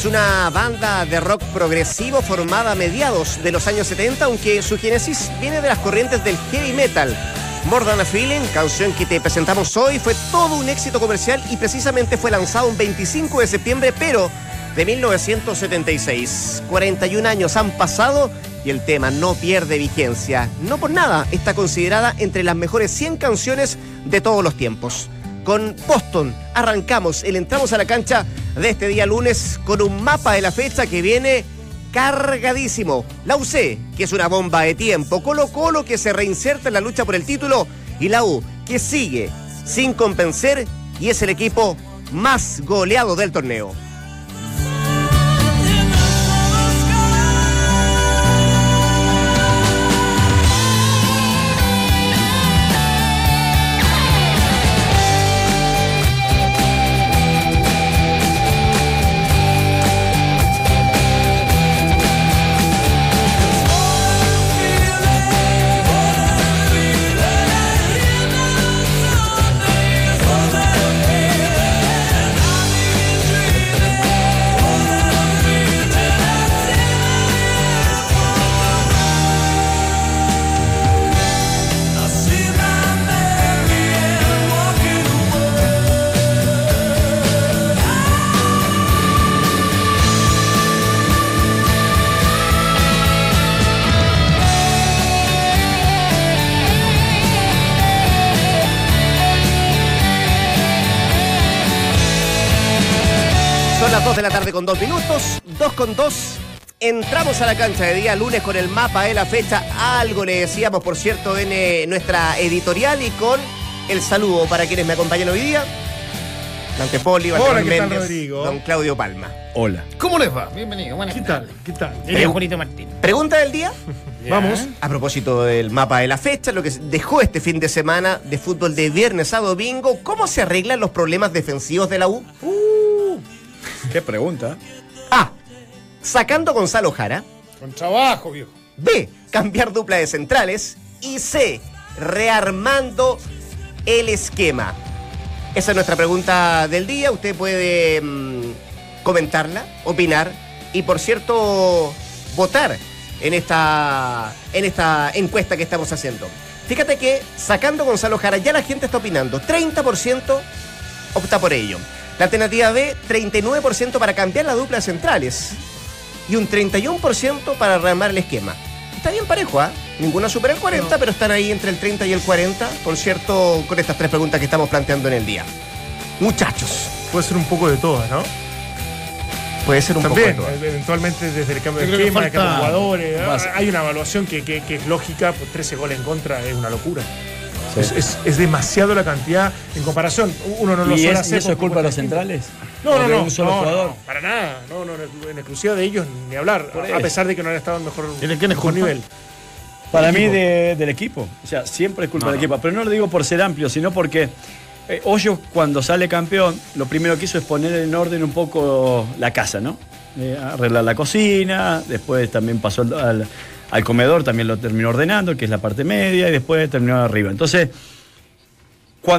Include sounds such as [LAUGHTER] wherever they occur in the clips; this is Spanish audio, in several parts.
es una banda de rock progresivo formada a mediados de los años 70, aunque su génesis viene de las corrientes del heavy metal. More Than a Feeling, canción que te presentamos hoy, fue todo un éxito comercial y precisamente fue lanzado un 25 de septiembre, pero de 1976. 41 años han pasado y el tema no pierde vigencia. No por nada, está considerada entre las mejores 100 canciones de todos los tiempos. Con Boston arrancamos el entramos a la cancha de este día lunes con un mapa de la fecha que viene cargadísimo. La UC, que es una bomba de tiempo. Colo Colo, que se reinserta en la lucha por el título. Y la U, que sigue sin compensar y es el equipo más goleado del torneo. 2 de la tarde con 2 minutos, 2 con 2. Entramos a la cancha de día lunes con el mapa de la fecha. Algo le decíamos, por cierto, en eh, nuestra editorial y con el saludo para quienes me acompañan hoy día. Dante Poli, Hola, ¿qué tal, Méndez, Rodrigo? don Claudio Palma. Hola. ¿Cómo les va? Bienvenido, buenas ¿Qué tal? ¿Qué tal? Diría Juanito Martín. Pregunta del día. [LAUGHS] Vamos. A propósito del mapa de la fecha, lo que dejó este fin de semana de fútbol de viernes a domingo, ¿cómo se arreglan los problemas defensivos de la U? Qué pregunta. A. Sacando a Gonzalo Jara. Con trabajo, viejo. B. Cambiar dupla de centrales. Y C. Rearmando el esquema. Esa es nuestra pregunta del día. Usted puede mm, comentarla, opinar y, por cierto, votar en esta, en esta encuesta que estamos haciendo. Fíjate que sacando Gonzalo Jara ya la gente está opinando. 30% opta por ello. La alternativa B, 39% para cambiar la dupla de centrales y un 31% para rearmar el esquema. Está bien parejo, ¿ah? Ninguna supera el 40, pero están ahí entre el 30 y el 40, por cierto, con estas tres preguntas que estamos planteando en el día. Muchachos, Puede ser un poco de todas, ¿no? puede ser un También, poco de todo. eventualmente desde el cambio de esquema, el cambio de jugadores. Más. Hay una evaluación que, que- que es lógica, pues 13 goles en contra es una locura. Sí. Es, es- es demasiado la cantidad en comparación. Uno no lo ¿Y, suele es- y hacer. eso es culpa de los centrales? No, ¿O no, no. un solo no, jugador? no, para nada. No, no, en exclusiva de ellos ni hablar. A pesar de que no han estado en mejor, ¿Y de quién es mejor nivel. Para mí de- del equipo. O sea, siempre es culpa del equipo. Pero no lo digo por ser amplio, sino porque eh, Hoyos cuando sale campeón, lo primero que hizo es poner en orden un poco la casa, ¿no? Eh, arreglar la cocina, después también pasó al, al- al comedor, también lo terminó ordenando, que es la parte media, y después terminó arriba. Entonces,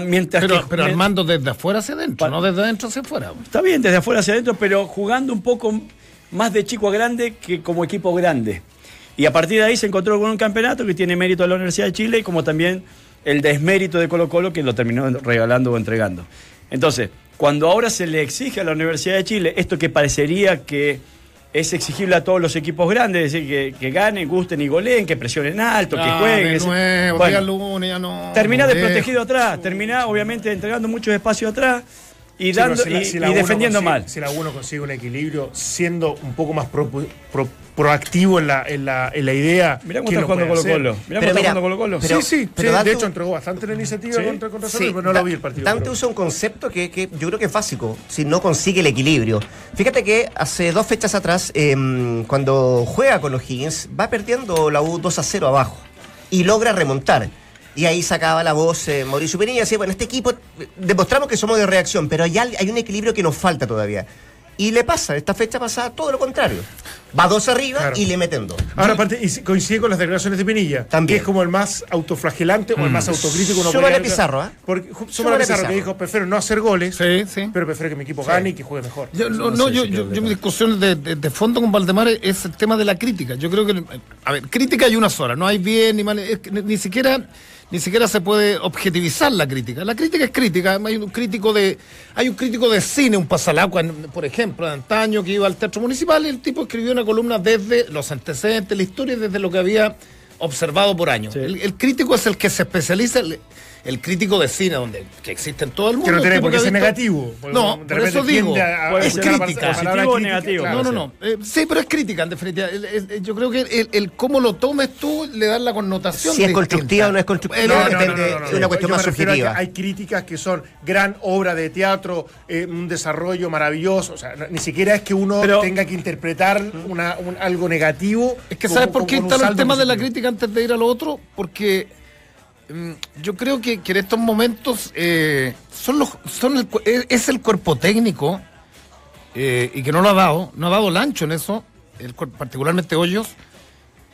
mientras Pero, que- pero armando desde afuera hacia adentro, no desde adentro hacia afuera. Está bien, desde afuera hacia adentro, pero jugando un poco más de chico a grande que como equipo grande. Y a partir de ahí se encontró con un campeonato que tiene mérito de la Universidad de Chile, como también el desmérito de Colo Colo que lo terminó regalando o entregando. Entonces, cuando ahora se le exige a la Universidad de Chile esto que parecería que es exigible a todos los equipos grandes, es decir, que, que ganen, gusten y goleen, que presionen alto, que Ah, jueguen. de ese- nuevo, Bueno, día lunes, ya no. termina Dejo. desprotegido atrás, termina obviamente entregando muchos espacios atrás y, Sí, dando, si la- y, si la y uno defendiendo consigue- mal. Si la uno consigue un equilibrio, siendo un poco más pro- pro- proactivo en la, en la, en la idea. Mirá cómo ¿quién está jugando Colo Colo. Mirá cómo está mira, jugando Colo Colo. pero- sí, sí, pero sí, Dante- de hecho entregó bastante la iniciativa Sí. contra, contra Sí, Sol, pero no Da- lo vi el partido. Dante pero- usa un concepto que, que yo creo que es básico, si no consigue el equilibrio. Fíjate que hace dos fechas atrás, em, cuando juega con los Higgins, va perdiendo la U 2 a 0 abajo y logra remontar. Y ahí sacaba la voz eh, Mauricio Pinilla y decía, bueno, este equipo, demostramos que somos de reacción, pero hay, hay un equilibrio que nos falta todavía. Y le pasa, esta fecha pasada, todo lo contrario. Va dos arriba Claro. y le meten dos. Ahora, aparte, y coincide con las declaraciones de Pinilla, También. que es como el más autoflagelante o el más autocrítico. uno Súmale Pizarro, ¿ah? Porque, súmale Pizarro, que dijo, prefiero no hacer goles, Sí, sí. pero prefiero que mi equipo gane y que juegue mejor. Yo, no, no no, sé yo, si yo, mi discusión de, de- de fondo con Valdemar es el tema de la crítica. Yo creo que, a ver, crítica hay una sola, no hay bien ni mal, es que ni, ni siquiera ni siquiera se puede objetivizar la crítica. La crítica es crítica. Hay un crítico de hay un crítico de cine, un pasalacua, por ejemplo, de antaño que iba al teatro municipal y el tipo escribió una columna desde los antecedentes, la historia, desde lo que había observado por años. Sí. El, el crítico es el que se especializa, el, crítico de cine, donde que existe en todo el mundo. Que no tiene por qué ser negativo. No, de por eso digo, a- es crítica. Positivo o negativo. claro. no, no, no. Eh, sí, pero es crítica, en definitiva. El- el- yo creo que el, el cómo lo tomes tú le da la connotación. Si es constructiva o no es constructiva, Eh, No, no, no, depende, no, no, no. es una cuestión Yo más subjetiva. Hay críticas que son gran obra de teatro, eh, un desarrollo maravilloso. O sea, no- ni siquiera es que uno Pero- tenga que interpretar una- un- algo negativo. Es que como- ¿sabes por qué instalo el tema de la crítica antes de ir a lo otro? Porque yo creo que, en estos momentos eh, son los, son el cu- es, el cuerpo técnico eh, y que no lo ha dado, no ha dado el ancho en eso, particularmente Hoyos.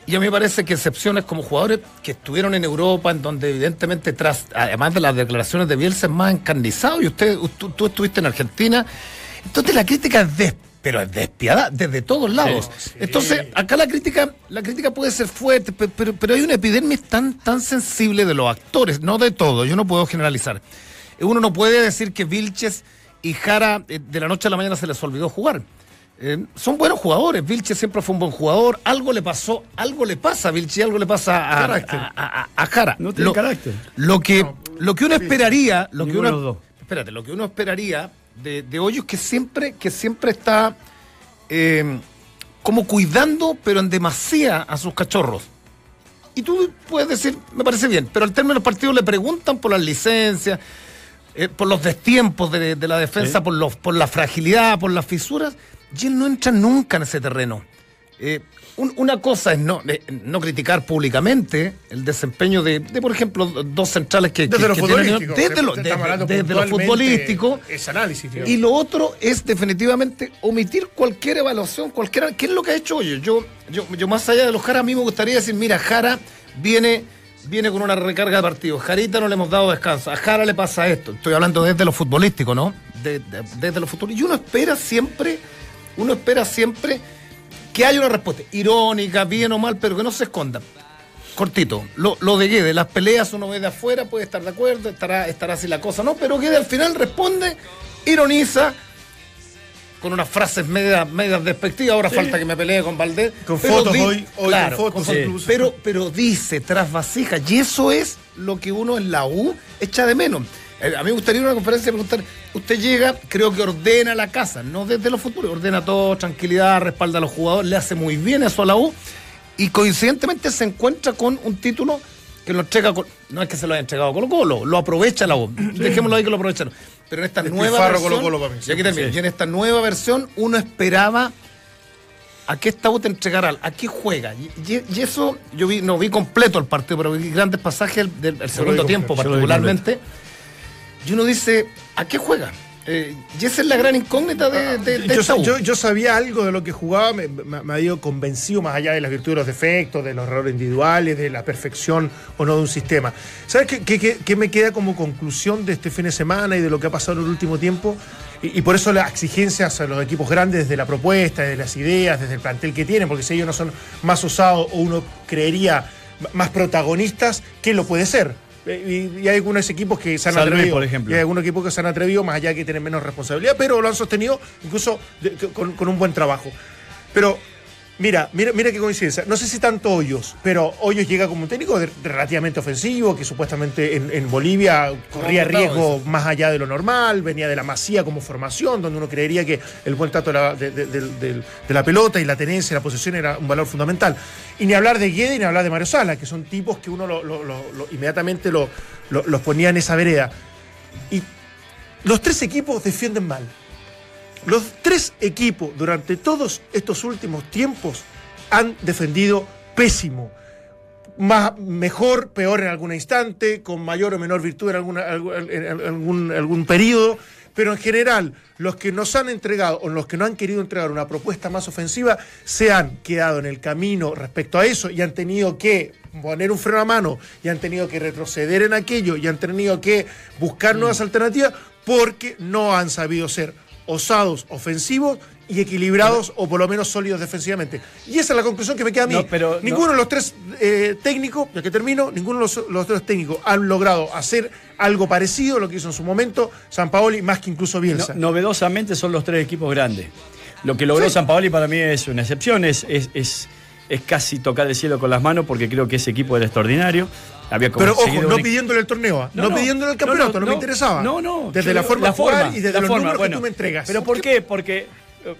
Y a mí me parece que excepciones como jugadores que estuvieron en Europa, en donde evidentemente tras, además de las declaraciones de Bielsa, es más encarnizado, y usted, tú, tú estuviste en Argentina, entonces la crítica es pero es despiadada desde todos lados. sí. Entonces, acá la crítica, la crítica puede ser fuerte, pe- pero, pero hay una epidermis tan, tan sensible de los actores, no de todo, yo no puedo generalizar. Uno no puede decir que Vilches y Jara eh, de la noche a la mañana se les olvidó jugar. Eh, son buenos jugadores. Vilches siempre fue un buen jugador. Algo le pasó, algo le pasa a Vilches y algo le pasa a, Carácter. a, a- a Jara. No tiene carácter. Lo que, lo que uno esperaría, lo que uno, espérate, lo que uno esperaría de, de Hoyos que siempre, que siempre está eh, como cuidando, pero en demasía a sus cachorros. Y tú puedes decir, me parece bien, pero al término del partido le preguntan por las licencias, eh, por los destiempos de, de la defensa, por, los, por la fragilidad, por las fisuras, y él no entra nunca en ese terreno. Eh, un- una cosa es no, eh, no criticar públicamente el desempeño de, de, por ejemplo, dos centrales que, Desde que- lo que tienen- futbolístico. desde lo, desde- desde futbolístico. Ese análisis, digamos. Y lo otro es definitivamente omitir cualquier evaluación, cualquier. ¿Qué es lo que ha hecho hoy? Yo, yo, yo más allá de los Jara, a mí me gustaría decir, mira, Jara viene, viene con una recarga de partidos. Jarita no le hemos dado descanso. A Jara le pasa esto. Estoy hablando desde lo futbolístico, ¿no? De- de- desde lo futbolístico. Y uno espera siempre, uno espera siempre que haya una respuesta. Irónica, bien o mal, pero que no se esconda. Cortito, lo, lo de Guede, las peleas uno ve de afuera, puede estar de acuerdo, estará, estará así la cosa, ¿no? Pero Guede al final responde, ironiza, con unas frases medias, medias despectivas, ahora falta que me pelee con Valdés. Con pero fotos hoy- hoy claro, con fotos con- pero, pero dice tras vasijas, y eso es lo que uno en la U echa de menos. Eh, A mí me gustaría una conferencia preguntar, usted llega, creo que ordena la casa, no desde los futuros, ordena todo, tranquilidad, respalda a los jugadores, le hace muy bien eso a la U, y coincidentemente se encuentra con un título que lo entrega, con- no es que se lo haya entregado Colo Colo, lo aprovecha la U, dejémoslo ahí que lo aprovecharon. Pero en esta nueva Despilfarro versión, Colo-Colo para mí, y aquí sí. y en esta nueva versión uno esperaba a qué esta U te entregará, a qué juega. Y, y- y eso, yo vi, no vi completo el partido, pero vi grandes pasajes del, del segundo tiempo completo, Y uno dice, ¿a qué juega? Eh, y esa es la gran incógnita de, de- de yo, sabía algo de lo que jugaba, me, me, me había convencido más allá de las virtudes, de los defectos, de los errores individuales, de la perfección o no de un sistema. ¿Sabes qué, qué- qué- qué me queda como conclusión de este fin de semana y de lo que ha pasado en el último tiempo? Y, y por eso las exigencias a los equipos grandes desde la propuesta, desde las ideas, desde el plantel que tienen, porque si ellos no son más usados o uno creería más protagonistas, ¿qué lo puede ser? Y, y hay algunos equipos que se han Luis, atrevido. por ejemplo. y hay algunos equipos que se han atrevido, más allá de que tienen menos responsabilidad, pero lo han sostenido incluso de- con, con un buen trabajo. Pero mira, mira, mira qué coincidencia. No sé si tanto Hoyos, pero Hoyos llega como un técnico de- relativamente ofensivo, que supuestamente en, en Bolivia corría riesgo más allá de lo normal, venía de la masía como formación, donde uno creería que el buen trato de la, de, de- pelota y la tenencia, la posesión era un valor fundamental. Y ni hablar de Guede ni hablar de Mario Sala, que son tipos que uno lo- lo- inmediatamente lo- lo- los ponía en esa vereda. Y los tres equipos defienden mal. Los tres equipos durante todos estos últimos tiempos han defendido pésimo. Más, mejor, peor en algún instante, con mayor o menor virtud en, alguna- algún, en algún, algún periodo, pero en general, los que nos han entregado o los que no han querido entregar una propuesta más ofensiva se han quedado en el camino respecto a eso y han tenido que poner un freno a mano y han tenido que retroceder en aquello y han tenido que buscar Mm. nuevas alternativas porque no han sabido ser osados, ofensivos y equilibrados o por lo menos sólidos defensivamente. Y esa es la conclusión que me queda a mí. No, pero ninguno no. de los tres eh, técnicos, ya que termino, ninguno de los, los tres técnicos han logrado hacer algo parecido a lo que hizo en su momento San Paoli, más que incluso No- Bielsa. novedosamente son los tres equipos grandes. Lo que logró Sí. San Paoli para mí es una excepción, es, es, es, es casi tocar el cielo con las manos porque creo que ese equipo era extraordinario. Había Pero ojo, no un- pidiéndole el torneo, ¿ah? no, No, no, pidiéndole el campeonato, no, no, me interesaba. No, no. Desde la forma de jugar y desde la los forma, números bueno. que tú me entregas. ¿Pero por qué? Porque. eh,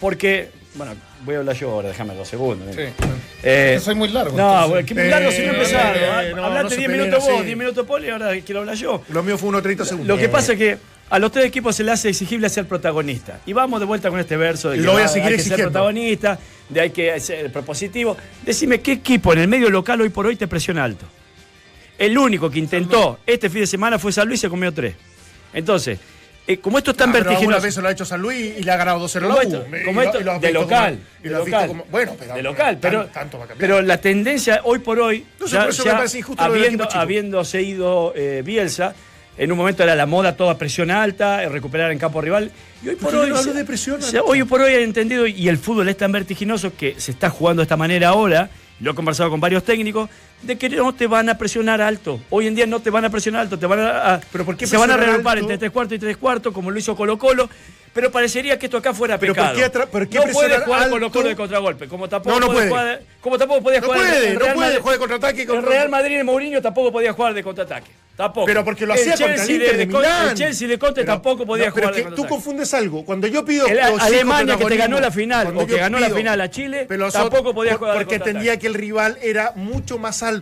Porque. Bueno, voy a hablar yo ahora, déjame dos segundos. mira. Eh, Soy muy largo. no, entonces. que muy largo si no Eh, empezaron. eh, Ah, no, Hablaste no se 10 peleen minutos vos, así. 10 minutos Poli, ahora quiero hablar yo. Lo mío fue 1.30 segundos. Lo que pasa es que a los tres equipos se le hace exigible ser protagonista. Y vamos de vuelta con este verso de que Lo voy a va- seguir hay que ser protagonista, de hay que ser propositivo. Decime, ¿qué equipo en el medio local hoy por hoy te presiona alto? El único que intentó este fin de semana fue San Luis y se comió tres. Entonces, eh, como esto es tan Ah, vertiginoso. vez se lo ha hecho San Luis y le ha ganado 2-0 la U. esto, como esto, y lo has de local, como- y de lo local, como- bueno, pero de local, tan- pero, tanto va a pero la tendencia hoy por hoy, No sé, ya- por eso ya me habiendo, habiéndose ido eh, Bielsa, en un momento era la moda toda presión alta, recuperar en campo rival, y hoy por hoy, no hablo de presión se- alta. hoy por hoy han entendido, y el fútbol es tan vertiginoso que se está jugando de esta manera ahora, lo he conversado con varios técnicos, de que no te van a presionar alto. Hoy en día no te van a presionar alto, te van a, a- ¿Pero por qué se van a reagrupar entre tres cuartos y tres cuartos, como lo hizo Colo Colo, pero parecería que esto acá fuera Pero pecado. ¿por qué por qué no puede jugar alto? Colo Colo de contragolpe, como tampoco No, no puede jugar, como tampoco podía No jugar puede, el no puede Madrid- jugar de contraataque con- El Real Madrid y Mourinho tampoco podía jugar de contraataque. Tampoco. Pero porque lo El hacía contra el Inter de de Milán. El Chelsea de Conte Pero- tampoco podía no, pero jugar de que tú confundes algo. Cuando yo pido El Alemania que te ganó la final o que ganó la final a Chile, pero tampoco podía jugar Porque entendía que el rival era mucho más alto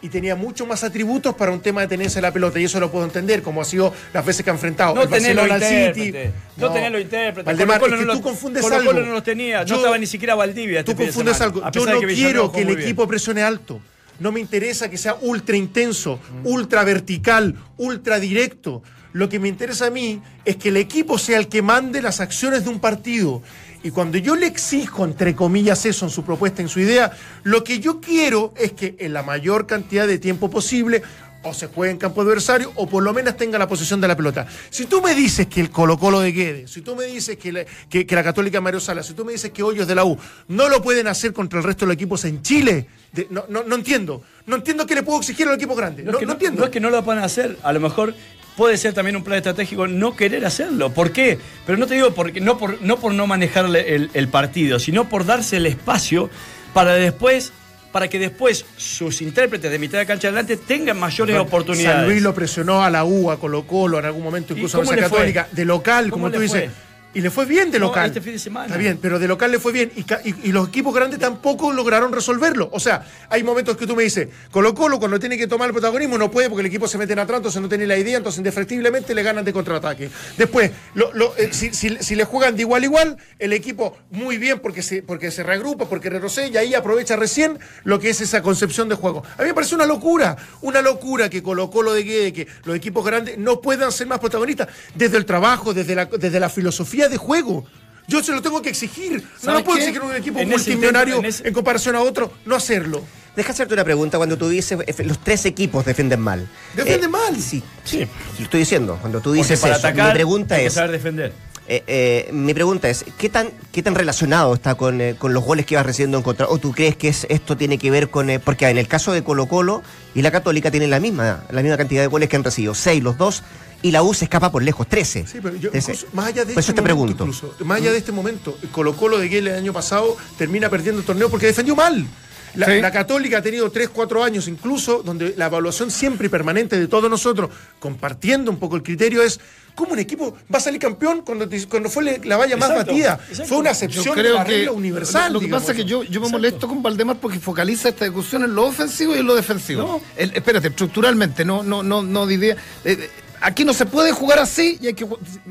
y tenía mucho más atributos para un tema de tenencia de la pelota. Y eso lo puedo entender, como ha sido las veces que han enfrentado. No el Barcelona al intérpretes. No, tenés los intérpretes. Valdemar, Colo-Colo es que no tú confundes Colo-Colo algo. no los tenía. Yo- no estaba ni siquiera Valdivia. este Tú confundes algo. Yo no que quiero que el equipo presione alto. No me interesa que sea ultra intenso, ultra vertical, ultra directo. Lo que me interesa a mí es que el equipo sea el que mande las acciones de un partido. Y cuando yo le exijo, entre comillas, eso en su propuesta, en su idea, lo que yo quiero es que en la mayor cantidad de tiempo posible o se juegue en campo adversario o por lo menos tenga la posesión de la pelota. Si tú me dices que el Colo Colo de Guedes, si tú me dices que la, que, que la Católica Mario Sala, si tú me dices que Hoyos de la U no lo pueden hacer contra el resto de los equipos en Chile, de- no, no, no entiendo. No entiendo qué le puedo exigir al equipo grande. No, es que no entiendo. no es que no lo puedan hacer, a lo mejor puede ser también un plan estratégico no querer hacerlo. ¿Por qué? Pero no te digo porque, no, por, no por no manejarle el, el partido, sino por darse el espacio para después, para que después sus intérpretes de mitad de cancha adelante tengan mayores oportunidades. San Luis lo presionó a la U, a Colo Colo, en algún momento ¿Y incluso a la? Católica, de local, ¿Cómo como tú dices. fue? Y le fue bien de No, local. este fin de semana. Está bien, pero de local le fue bien. Y, y- y los equipos grandes tampoco lograron resolverlo. O sea, hay momentos que tú me dices, Colo Colo cuando tiene que tomar el protagonismo no puede porque el equipo se mete en atrás, entonces no tiene la idea, entonces indefectiblemente le ganan de contraataque. Después, lo- lo- eh, si, si- si le juegan de igual a igual, el equipo muy bien porque se, porque se reagrupa, porque retrocede y ahí aprovecha recién lo que es esa concepción de juego. A mí me parece una locura, una locura que Colo Colo de Guede, que los equipos grandes no puedan ser más protagonistas desde el trabajo, desde la, desde la filosofía de juego. Yo se lo tengo que exigir. No ¿Sabes lo puedo qué? exigir a un equipo En multimillonario en ese- en comparación a otro, no hacerlo. Deja hacerte una pregunta cuando tú dices eh, los tres equipos defienden mal. ¿Defienden mal? Sí, sí, lo estoy diciendo. Cuando tú dices para eso, atacar mi pregunta es, saber defender. eh, eh, mi pregunta es, ¿qué tan, qué tan relacionado está con, eh, con los goles que vas recibiendo en contra? ¿O tú crees que es, esto tiene que ver con, eh, porque en el caso de Colo Colo y la Católica tienen la misma, la misma cantidad de goles que han recibido, seis los dos, y la U se escapa por lejos, 13. Sí, pero yo, incluso, más allá de Por este eso te momento, pregunto. incluso, más allá de este momento, Colo Colo de Guele el año pasado termina perdiendo el torneo porque defendió mal. La, Sí. la Católica ha tenido 3, 4 años incluso, donde la evaluación siempre y permanente de todos nosotros, compartiendo un poco el criterio, es cómo un equipo va a salir campeón cuando, te- cuando fue la valla más Exacto, batida. exacto. Fue una excepción de creo la que regla universal. Lo, lo que digamos. pasa es que yo, yo me molesto con Valdemar porque focaliza esta discusión en lo ofensivo y en lo defensivo. No. El- espérate, estructuralmente, no, no, no, no de idea. Eh, aquí no se puede jugar así y hay que.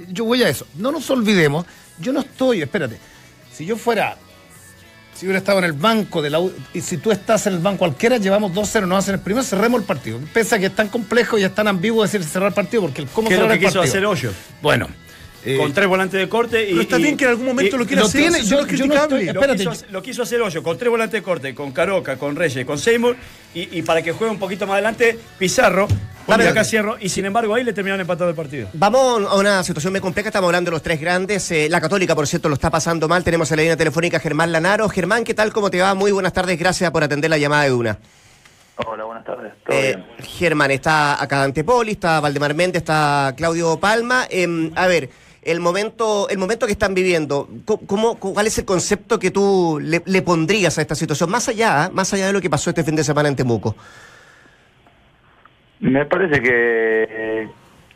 Yo voy a eso. No nos olvidemos, yo no estoy, espérate. Si yo fuera. si hubiera estado en el banco de la U, y si tú estás en el banco cualquiera, llevamos 2-0, nos hacen el primero, cerremos el partido. Pese a que es tan complejo y es tan ambiguo decir cerrar el partido, porque el cómo ¿Qué es lo cerrar que el quiso partido. hacer Hoyo? Bueno. Eh, con tres volantes de corte y. Pero está bien que en algún momento y- lo quiera lo hacer, tiene, eso yo- no es yo no criticable. estoy- Lo quiso, lo quiso hacer Hoyo con tres volantes de corte, con Caroca, con Reyes, con Seymour y, y para que juegue un poquito más adelante Pizarro. Y acá cierro. Y sin embargo ahí le terminaron empatando el partido. Vamos a una situación muy compleja, estamos hablando de los tres grandes. Eh, la Católica, por cierto, lo está pasando mal. Tenemos en la línea telefónica Germán Lanaro. Germán, ¿qué tal? ¿Cómo te va? Muy buenas tardes, gracias por atender la llamada de una. Hola, buenas tardes. ¿Todo Eh, bien? Germán, está acá Dante Poli, está Valdemar Méndez, está Claudio Palma. Em, a ver, el momento, el momento que están viviendo, ¿cómo, ¿cuál es el concepto que tú le, pondrías a esta situación? Más allá, ¿eh? más allá de lo que pasó este fin de semana en Temuco. Me parece que,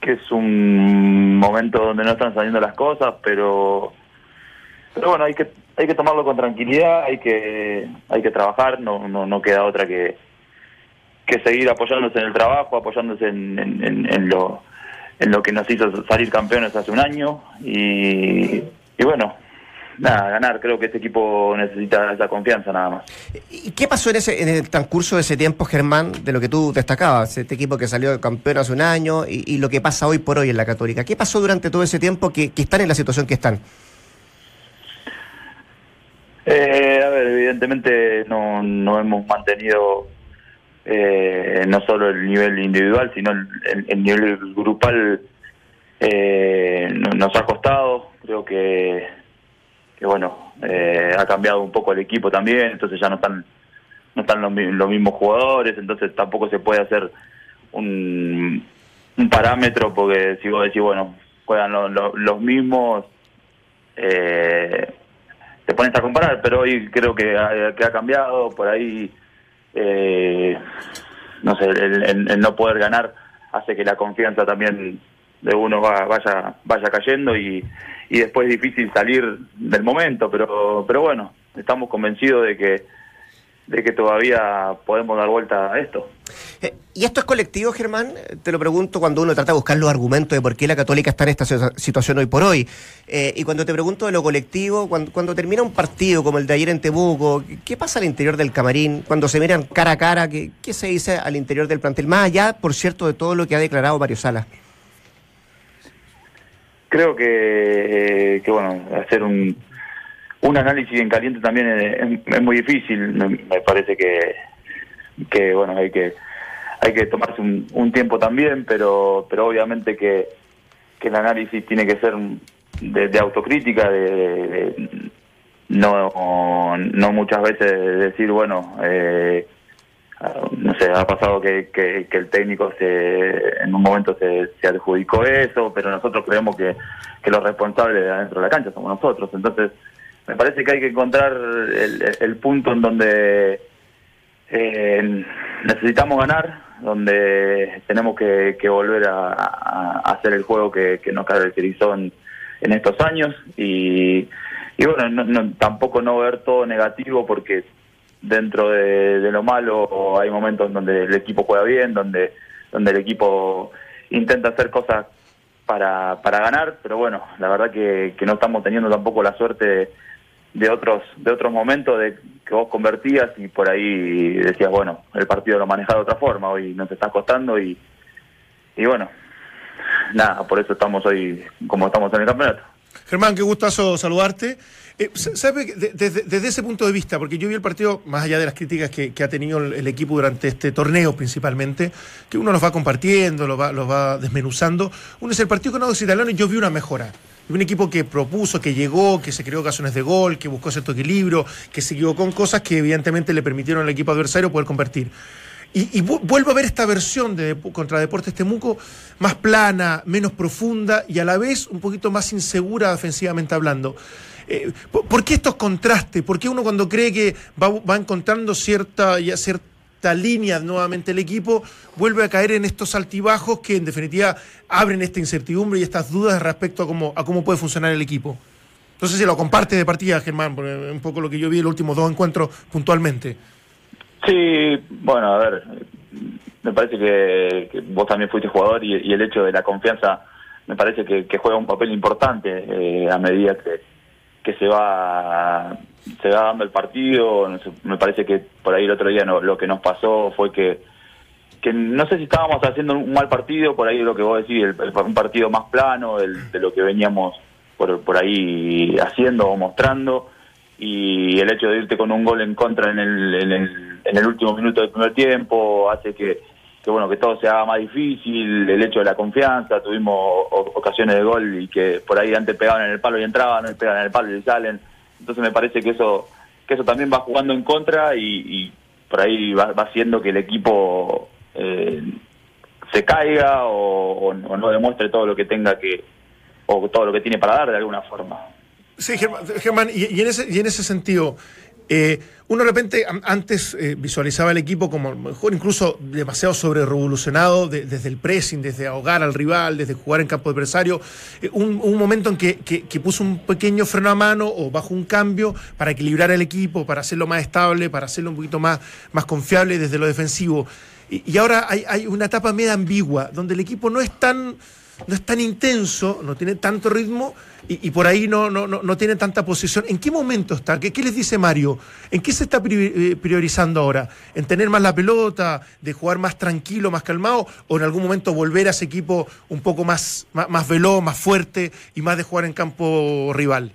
que es un momento donde no están saliendo las cosas, pero pero bueno, hay que hay que tomarlo con tranquilidad, hay que hay que trabajar, no no, no queda otra que que seguir apoyándose en el trabajo, apoyándose en, en, en- en lo en lo que nos hizo salir campeones hace un año y, y bueno, nada, ganar, creo que este equipo necesita esa confianza nada más. ¿Y qué pasó en, ese, en el transcurso de ese tiempo, Germán, de lo que tú destacabas? Este equipo que salió campeón hace un año y, y lo que pasa hoy por hoy en la Católica. ¿Qué pasó durante todo ese tiempo que, que están en la situación que están? Eh, a ver, evidentemente no, no hemos mantenido eh, no solo el nivel individual, sino el, el- el nivel grupal eh, no- nos ha costado. Creo que, que bueno, eh, ha cambiado un poco el equipo también, entonces ya no están no están los, los mismos jugadores, entonces tampoco se puede hacer un, un parámetro porque si vos decís, bueno, juegan lo- lo- los mismos, eh, te pones a comparar, pero hoy creo que que ha cambiado, por ahí, eh, no sé, el, el- no poder ganar hace que la confianza también de uno va- vaya vaya cayendo y, y después es difícil salir del momento, pero pero bueno, estamos convencidos de que de que todavía podemos dar vuelta a esto. Eh, ¿Y esto es colectivo, Germán? Eh, Te lo pregunto cuando uno trata de buscar los argumentos de por qué la Católica está en esta situa- situación hoy por hoy. Eh, y cuando te pregunto de lo colectivo, cuando, termina un partido como el de ayer en Temuco, ¿qué- ¿qué pasa al interior del camarín? Cuando se miran cara a cara, ¿qué, qué se dice al interior del plantel? Más allá, por cierto, de todo lo que ha declarado Mario Salas. Creo que, que bueno, hacer un, un análisis en caliente también es, es- es muy difícil. Me, me parece que, que bueno, hay que hay que tomarse un, un tiempo también, pero pero obviamente que, que el análisis tiene que ser de, de autocrítica, de, no no muchas veces decir bueno. Eh, no sé, ha pasado que, que, que el técnico se, en un momento se, se adjudicó eso, pero nosotros creemos que, que los responsables de adentro de la cancha somos nosotros. Entonces, me parece que hay que encontrar el, el punto en donde eh, necesitamos ganar, donde tenemos que, que volver a, hacer el juego que, que nos caracterizó en, en estos años. Y, y bueno, no- no- tampoco no ver todo negativo porque dentro de, de lo malo hay momentos donde el equipo juega bien, donde, donde el equipo intenta hacer cosas para, para ganar, pero bueno, la verdad que, que no estamos teniendo tampoco la suerte de otros de otros momentos de que vos convertías y por ahí decías, bueno, el partido lo maneja de otra forma, hoy nos está costando y, y bueno, nada, por eso estamos hoy como estamos en el campeonato. Germán, qué gustazo saludarte. Eh, ¿Sabe? de- Desde, desde ese punto de vista, porque yo vi el partido, más allá de las críticas que, ha tenido el, el equipo durante este torneo principalmente, que uno los va compartiendo, los va, los va desmenuzando, uno es el partido con Audax Italiano y yo vi una mejora. Un equipo que propuso, que llegó, que se creó ocasiones de gol, que buscó cierto equilibrio, que siguió con cosas que evidentemente le permitieron al equipo adversario poder convertir. Y, y vu- vuelvo a ver esta versión de contra Deportes Temuco más plana, menos profunda y a la vez un poquito más insegura defensivamente hablando. Eh, ¿por, por qué estos contrastes? ¿Por qué uno cuando cree que va, va encontrando cierta, ya cierta línea nuevamente el equipo, vuelve a caer en estos altibajos que en definitiva abren esta incertidumbre y estas dudas respecto a cómo, cómo puede funcionar el equipo? Sé si lo comparte de partida, Germán, un poco lo que yo vi en los últimos dos encuentros puntualmente. Sí, bueno, a ver, me parece que, vos también fuiste jugador y, el hecho de la confianza me parece que, que juega un papel importante eh, a medida que, que se va se va dando el partido, me parece que por ahí el otro día no, lo que nos pasó fue que, que no sé si estábamos haciendo un mal partido, por ahí lo que vos decís, el- el- un partido más plano de lo que veníamos por, por ahí haciendo o mostrando, y el hecho de irte con un gol en contra en el, en el, en el último minuto del primer tiempo hace que, que bueno que todo se haga más difícil, el hecho de la confianza, tuvimos ocasiones de gol y que por ahí antes pegaban en el palo y entraban, hoy pegan en el palo y salen, entonces me parece que eso que eso también va jugando en contra y, por ahí va, va haciendo que el equipo eh, se caiga o, no- demuestre todo lo que tenga que o todo lo que tiene para dar de alguna forma. Sí, Germán, Germán, y en ese, y en ese sentido, eh, uno de repente an- antes eh, visualizaba el equipo como mejor incluso demasiado sobre revolucionado desde el pressing, desde ahogar al rival, desde jugar en campo adversario. Eh, un, momento en que, que- puso un pequeño freno a mano o bajo un cambio para equilibrar el equipo, para hacerlo más estable, para hacerlo un poquito más, más confiable desde lo defensivo. Y, y ahora hay, hay una etapa media ambigua, donde el equipo no es tan no es tan intenso, no tiene tanto ritmo y, por ahí no, no, no, no tiene tanta posición. ¿En qué momento está? ¿Qué, qué les dice Mario? ¿En qué se está eh, priorizando ahora? ¿En tener más la pelota, de jugar más tranquilo, más calmado? ¿O en algún momento volver a ese equipo un poco más, más, veloz, más fuerte y más de jugar en campo rival?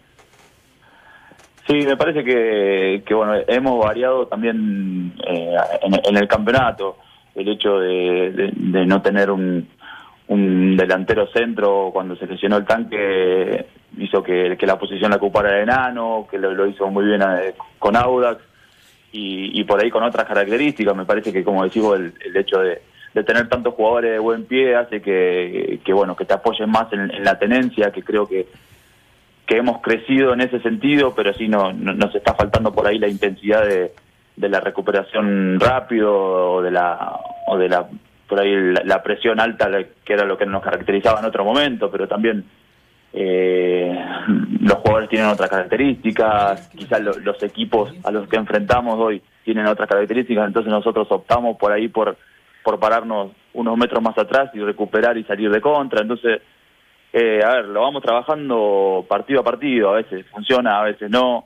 Sí, me parece que, bueno, hemos variado también eh, en, el campeonato. El hecho de no tener un, un delantero centro cuando se lesionó el tanque hizo que, la posición la ocupara el enano, que lo, hizo muy bien eh, con Audax y, por ahí con otras características. Me parece que, como decimos, el, hecho de, tener tantos jugadores de buen pie hace que, que bueno, que te apoyen más en, en la tenencia, que creo que que hemos crecido en ese sentido, pero sí no, no- nos está faltando por ahí la intensidad de, de la recuperación rápido o de la o de la por ahí la, la presión alta que era lo que nos caracterizaba en otro momento, pero también eh, los jugadores tienen otras características, quizás lo- los equipos a los que enfrentamos hoy tienen otras características, entonces nosotros optamos por ahí por por pararnos unos metros más atrás y recuperar y salir de contra, entonces eh, a ver, lo vamos trabajando partido a partido, a veces funciona, a veces no.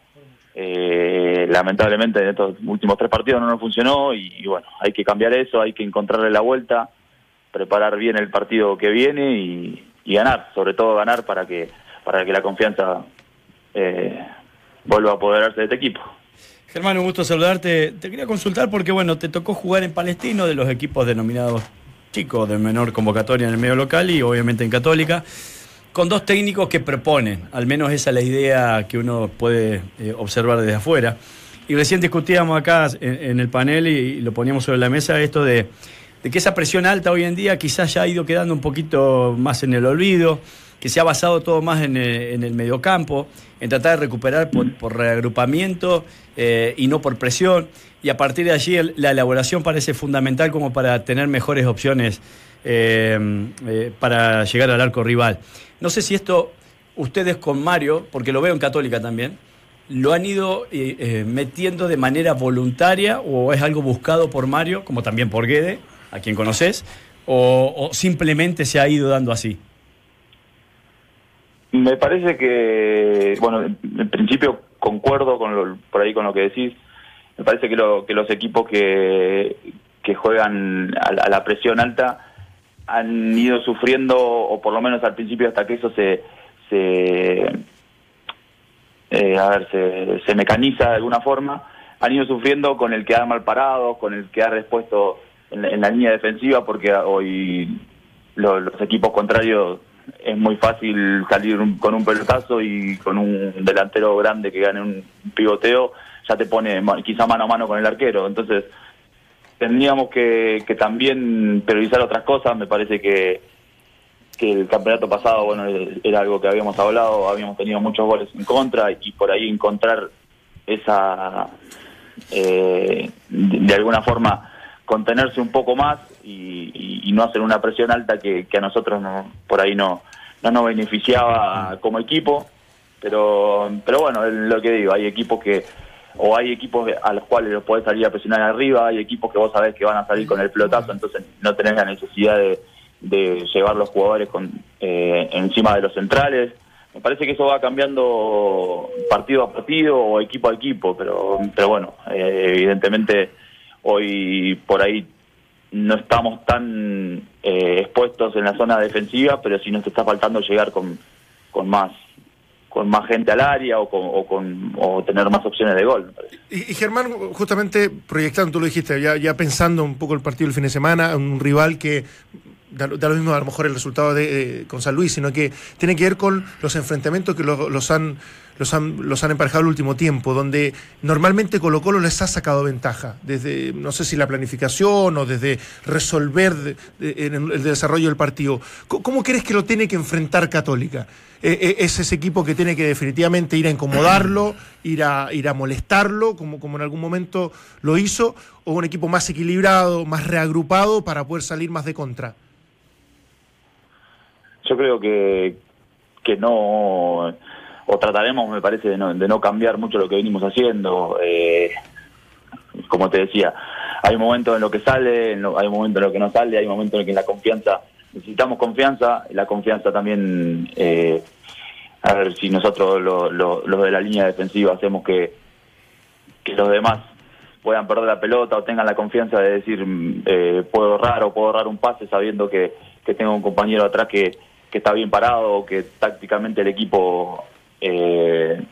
Eh, lamentablemente en estos últimos tres partidos no nos funcionó y, bueno, hay que cambiar eso, hay que encontrarle la vuelta, preparar bien el partido que viene y, y ganar, sobre todo ganar para que para que la confianza eh, vuelva a apoderarse de este equipo. Germán, un gusto saludarte. Te quería consultar porque, bueno, te tocó jugar en Palestino de los equipos denominados chicos de menor convocatoria en el medio local y obviamente en Católica, con dos técnicos que proponen, al menos esa es la idea que uno puede eh, observar desde afuera. Y recién discutíamos acá en, el panel y, lo poníamos sobre la mesa esto de, que esa presión alta hoy en día quizás ya ha ido quedando un poquito más en el olvido, que se ha basado todo más en el, mediocampo, en tratar de recuperar por, por reagrupamiento eh, y no por presión. Y a partir de allí la elaboración parece fundamental como para tener mejores opciones eh, para llegar al arco rival. No sé si esto ustedes con Mario, porque lo veo en Católica también, lo han ido eh, eh, metiendo de manera voluntaria o es algo buscado por Mario, como también por Guede, a quien conoces, o, simplemente se ha ido dando así. Me parece que, bueno, en principio concuerdo con lo, por ahí con lo que decís. Me parece que, lo, que los equipos que, juegan a la presión alta han ido sufriendo, o por lo menos al principio hasta que eso se, se eh, a ver, se, se mecaniza de alguna forma, han ido sufriendo con el quedar mal parado, con el quedar expuesto en en la línea defensiva, porque hoy lo- los equipos contrarios es muy fácil salir un- con un pelotazo y con un delantero grande que gane un pivoteo, ya te pone quizá mano a mano con el arquero. Entonces, tendríamos que, que también priorizar otras cosas. Me parece que, que el campeonato pasado, bueno, era algo que habíamos hablado, habíamos tenido muchos goles en contra y por ahí encontrar esa, eh, de, alguna forma, contenerse un poco más y, y- no hacer una presión alta que, que a nosotros no, por ahí no, no nos beneficiaba como equipo. Pero, pero bueno, lo que digo, hay equipos que, o hay equipos a los cuales los podés salir a presionar arriba, hay equipos que vos sabés que van a salir con el pelotazo, entonces no tenés la necesidad de, de llevar los jugadores con, eh, encima de los centrales. me parece que eso va cambiando partido a partido o equipo a equipo, pero, pero bueno, eh, evidentemente hoy por ahí no estamos tan eh, expuestos en la zona defensiva, pero sí nos está faltando llegar con, con más con más gente al área o, con, o, con, o tener más opciones de gol. Y, Germán, justamente proyectando, tú lo dijiste, ya, ya pensando un poco el partido del fin de semana, un rival que da, lo mismo a lo mejor el resultado de, eh, con San Luis, sino que tiene que ver con los enfrentamientos que lo, los han los han, los han emparejado el último tiempo, donde normalmente Colo Colo les ha sacado ventaja, desde, no sé si la planificación o desde resolver en el desarrollo del partido. ¿Cómo crees que lo tiene que enfrentar Católica? Eh, ¿Es ese equipo que tiene que definitivamente ir a incomodarlo, ir a, ir a molestarlo, como, como en algún momento lo hizo, o un equipo más equilibrado, más reagrupado para poder salir más de contra? Yo creo que, que no o trataremos, me parece, de no, de no cambiar mucho lo que venimos haciendo. Eh, como te decía, hay momentos en lo que sale, no, hay momentos en lo que no sale, hay momentos en que la confianza, necesitamos confianza, la confianza también, eh, a ver si nosotros los lo, lo de la línea defensiva hacemos que, que los demás puedan perder la pelota o tengan la confianza de decir eh, puedo ahorrar o puedo ahorrar un pase sabiendo que, que tengo un compañero atrás que, que está bien parado o que tácticamente el equipo eh,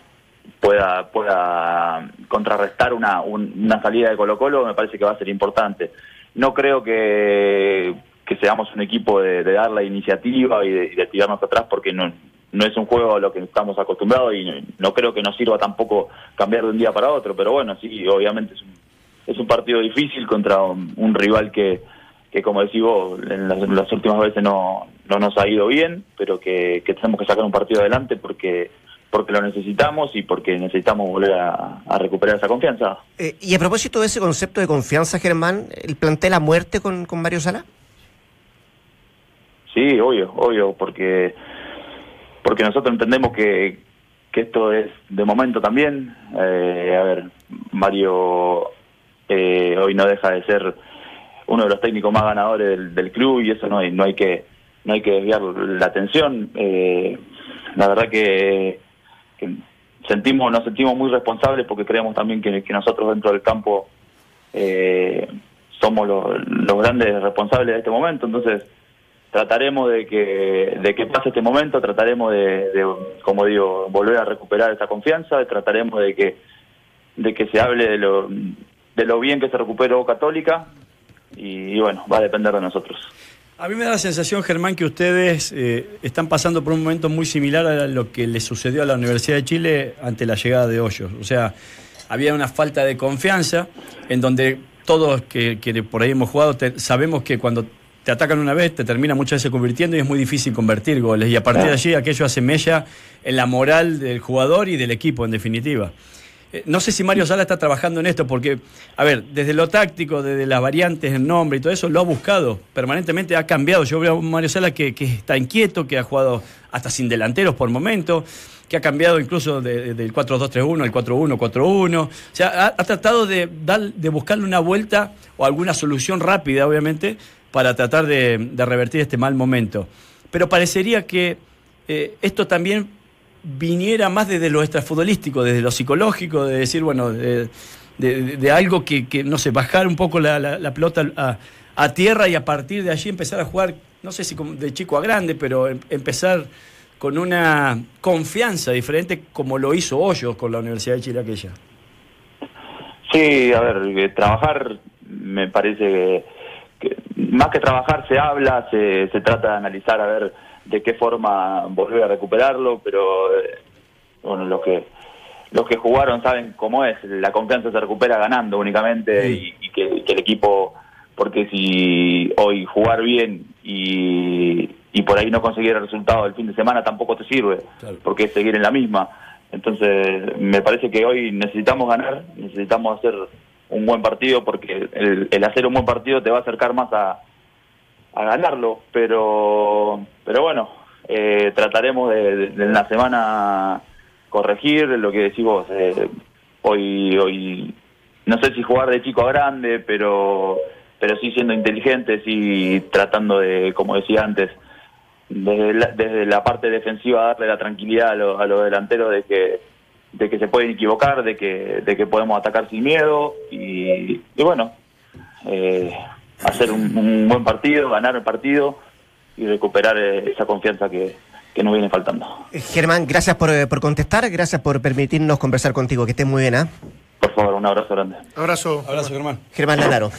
pueda pueda contrarrestar una, un, una salida de Colo Colo me parece que va a ser importante. No creo que, que seamos un equipo de, dar la iniciativa y de, de, tirarnos atrás porque no, no es un juego a lo que estamos acostumbrados y no, creo que nos sirva tampoco cambiar de un día para otro, pero bueno, sí, obviamente es un, es un partido difícil contra un, rival que, que como decís vos, en las, últimas veces no, no nos ha ido bien, pero que tenemos que sacar un partido adelante porque porque lo necesitamos y porque necesitamos volver a, a recuperar esa confianza. Eh, y a propósito de ese concepto de confianza, Germán, ¿el plantel a muerte con, con Mario Sala? Sí, obvio, obvio, porque porque nosotros entendemos que, que esto es de momento también. Eh, a ver, Mario eh, hoy no deja de ser uno de los técnicos más ganadores del, del club y eso no hay, no hay que no hay que desviar la atención. Eh, la verdad que sentimos, nos sentimos muy responsables porque creemos también que, nosotros dentro del campo eh, somos los, grandes responsables de este momento, entonces trataremos de que, de que pase este momento, trataremos de, como digo, volver a recuperar esa confianza, trataremos de que, de que se hable de lo, de lo bien que se recuperó Católica y bueno, va a depender de nosotros. A mí me da la sensación, Germán, que ustedes eh, están pasando por un momento muy similar a lo que le sucedió a la Universidad de Chile ante la llegada de Hoyos. O sea, había una falta de confianza en donde todos que, que por ahí hemos jugado te, sabemos que cuando te atacan una vez te termina muchas veces convirtiendo y es muy difícil convertir goles. Y a partir de allí aquello hace mella en la moral del jugador y del equipo, en definitiva. Eh, no sé si Mario Sala está trabajando en esto, porque, a ver, desde lo táctico, desde las variantes, el nombre y todo eso, lo ha buscado permanentemente, ha cambiado. Yo veo a Mario Sala que, está inquieto, que ha jugado hasta sin delanteros por momento, que ha cambiado incluso del de, de 4-2-3-1 al 4-1-4-1. O sea, ha, tratado de, de buscarle una vuelta o alguna solución rápida, obviamente, para tratar de, de revertir este mal momento. Pero parecería que eh, esto también viniera más desde lo extrafutbolístico, desde lo psicológico, de decir, bueno, de, de, algo que, que, no sé, bajar un poco la, la, la pelota a, tierra y a partir de allí empezar a jugar, no sé si de chico a grande, pero em, empezar con una confianza diferente como lo hizo Hoyos con la Universidad de Chile aquella. Sí, a ver, trabajar me parece que, que más que trabajar se habla, se, se trata de analizar a ver de qué forma volver a recuperarlo, pero eh, bueno, los que los que jugaron saben cómo es, la confianza se recupera ganando únicamente sí. y, y, que, que, el equipo, porque si hoy jugar bien y, y por ahí no conseguir el resultado del fin de semana tampoco te sirve, claro. porque es seguir en la misma. Entonces, me parece que hoy necesitamos ganar, necesitamos hacer un buen partido, porque el, el hacer un buen partido te va a acercar más a, a ganarlo, pero pero bueno, eh, trataremos de, en la semana corregir lo que decís vos. Eh, hoy hoy no sé si jugar de chico a grande, pero pero sí siendo inteligentes y tratando de, como decía antes, desde la, desde la parte defensiva darle la tranquilidad a, lo- a los delanteros de que de que se pueden equivocar, de que de que podemos atacar sin miedo y, y bueno, eh, hacer un, un buen partido, ganar el partido y recuperar eh, esa confianza que, que nos viene faltando. Eh, Germán, gracias por, eh, por contestar, gracias por permitirnos conversar contigo. Que estés muy bien, ¿ah? Por favor, un abrazo grande. Abrazo. Abrazo, Germán. Germán Lanaro.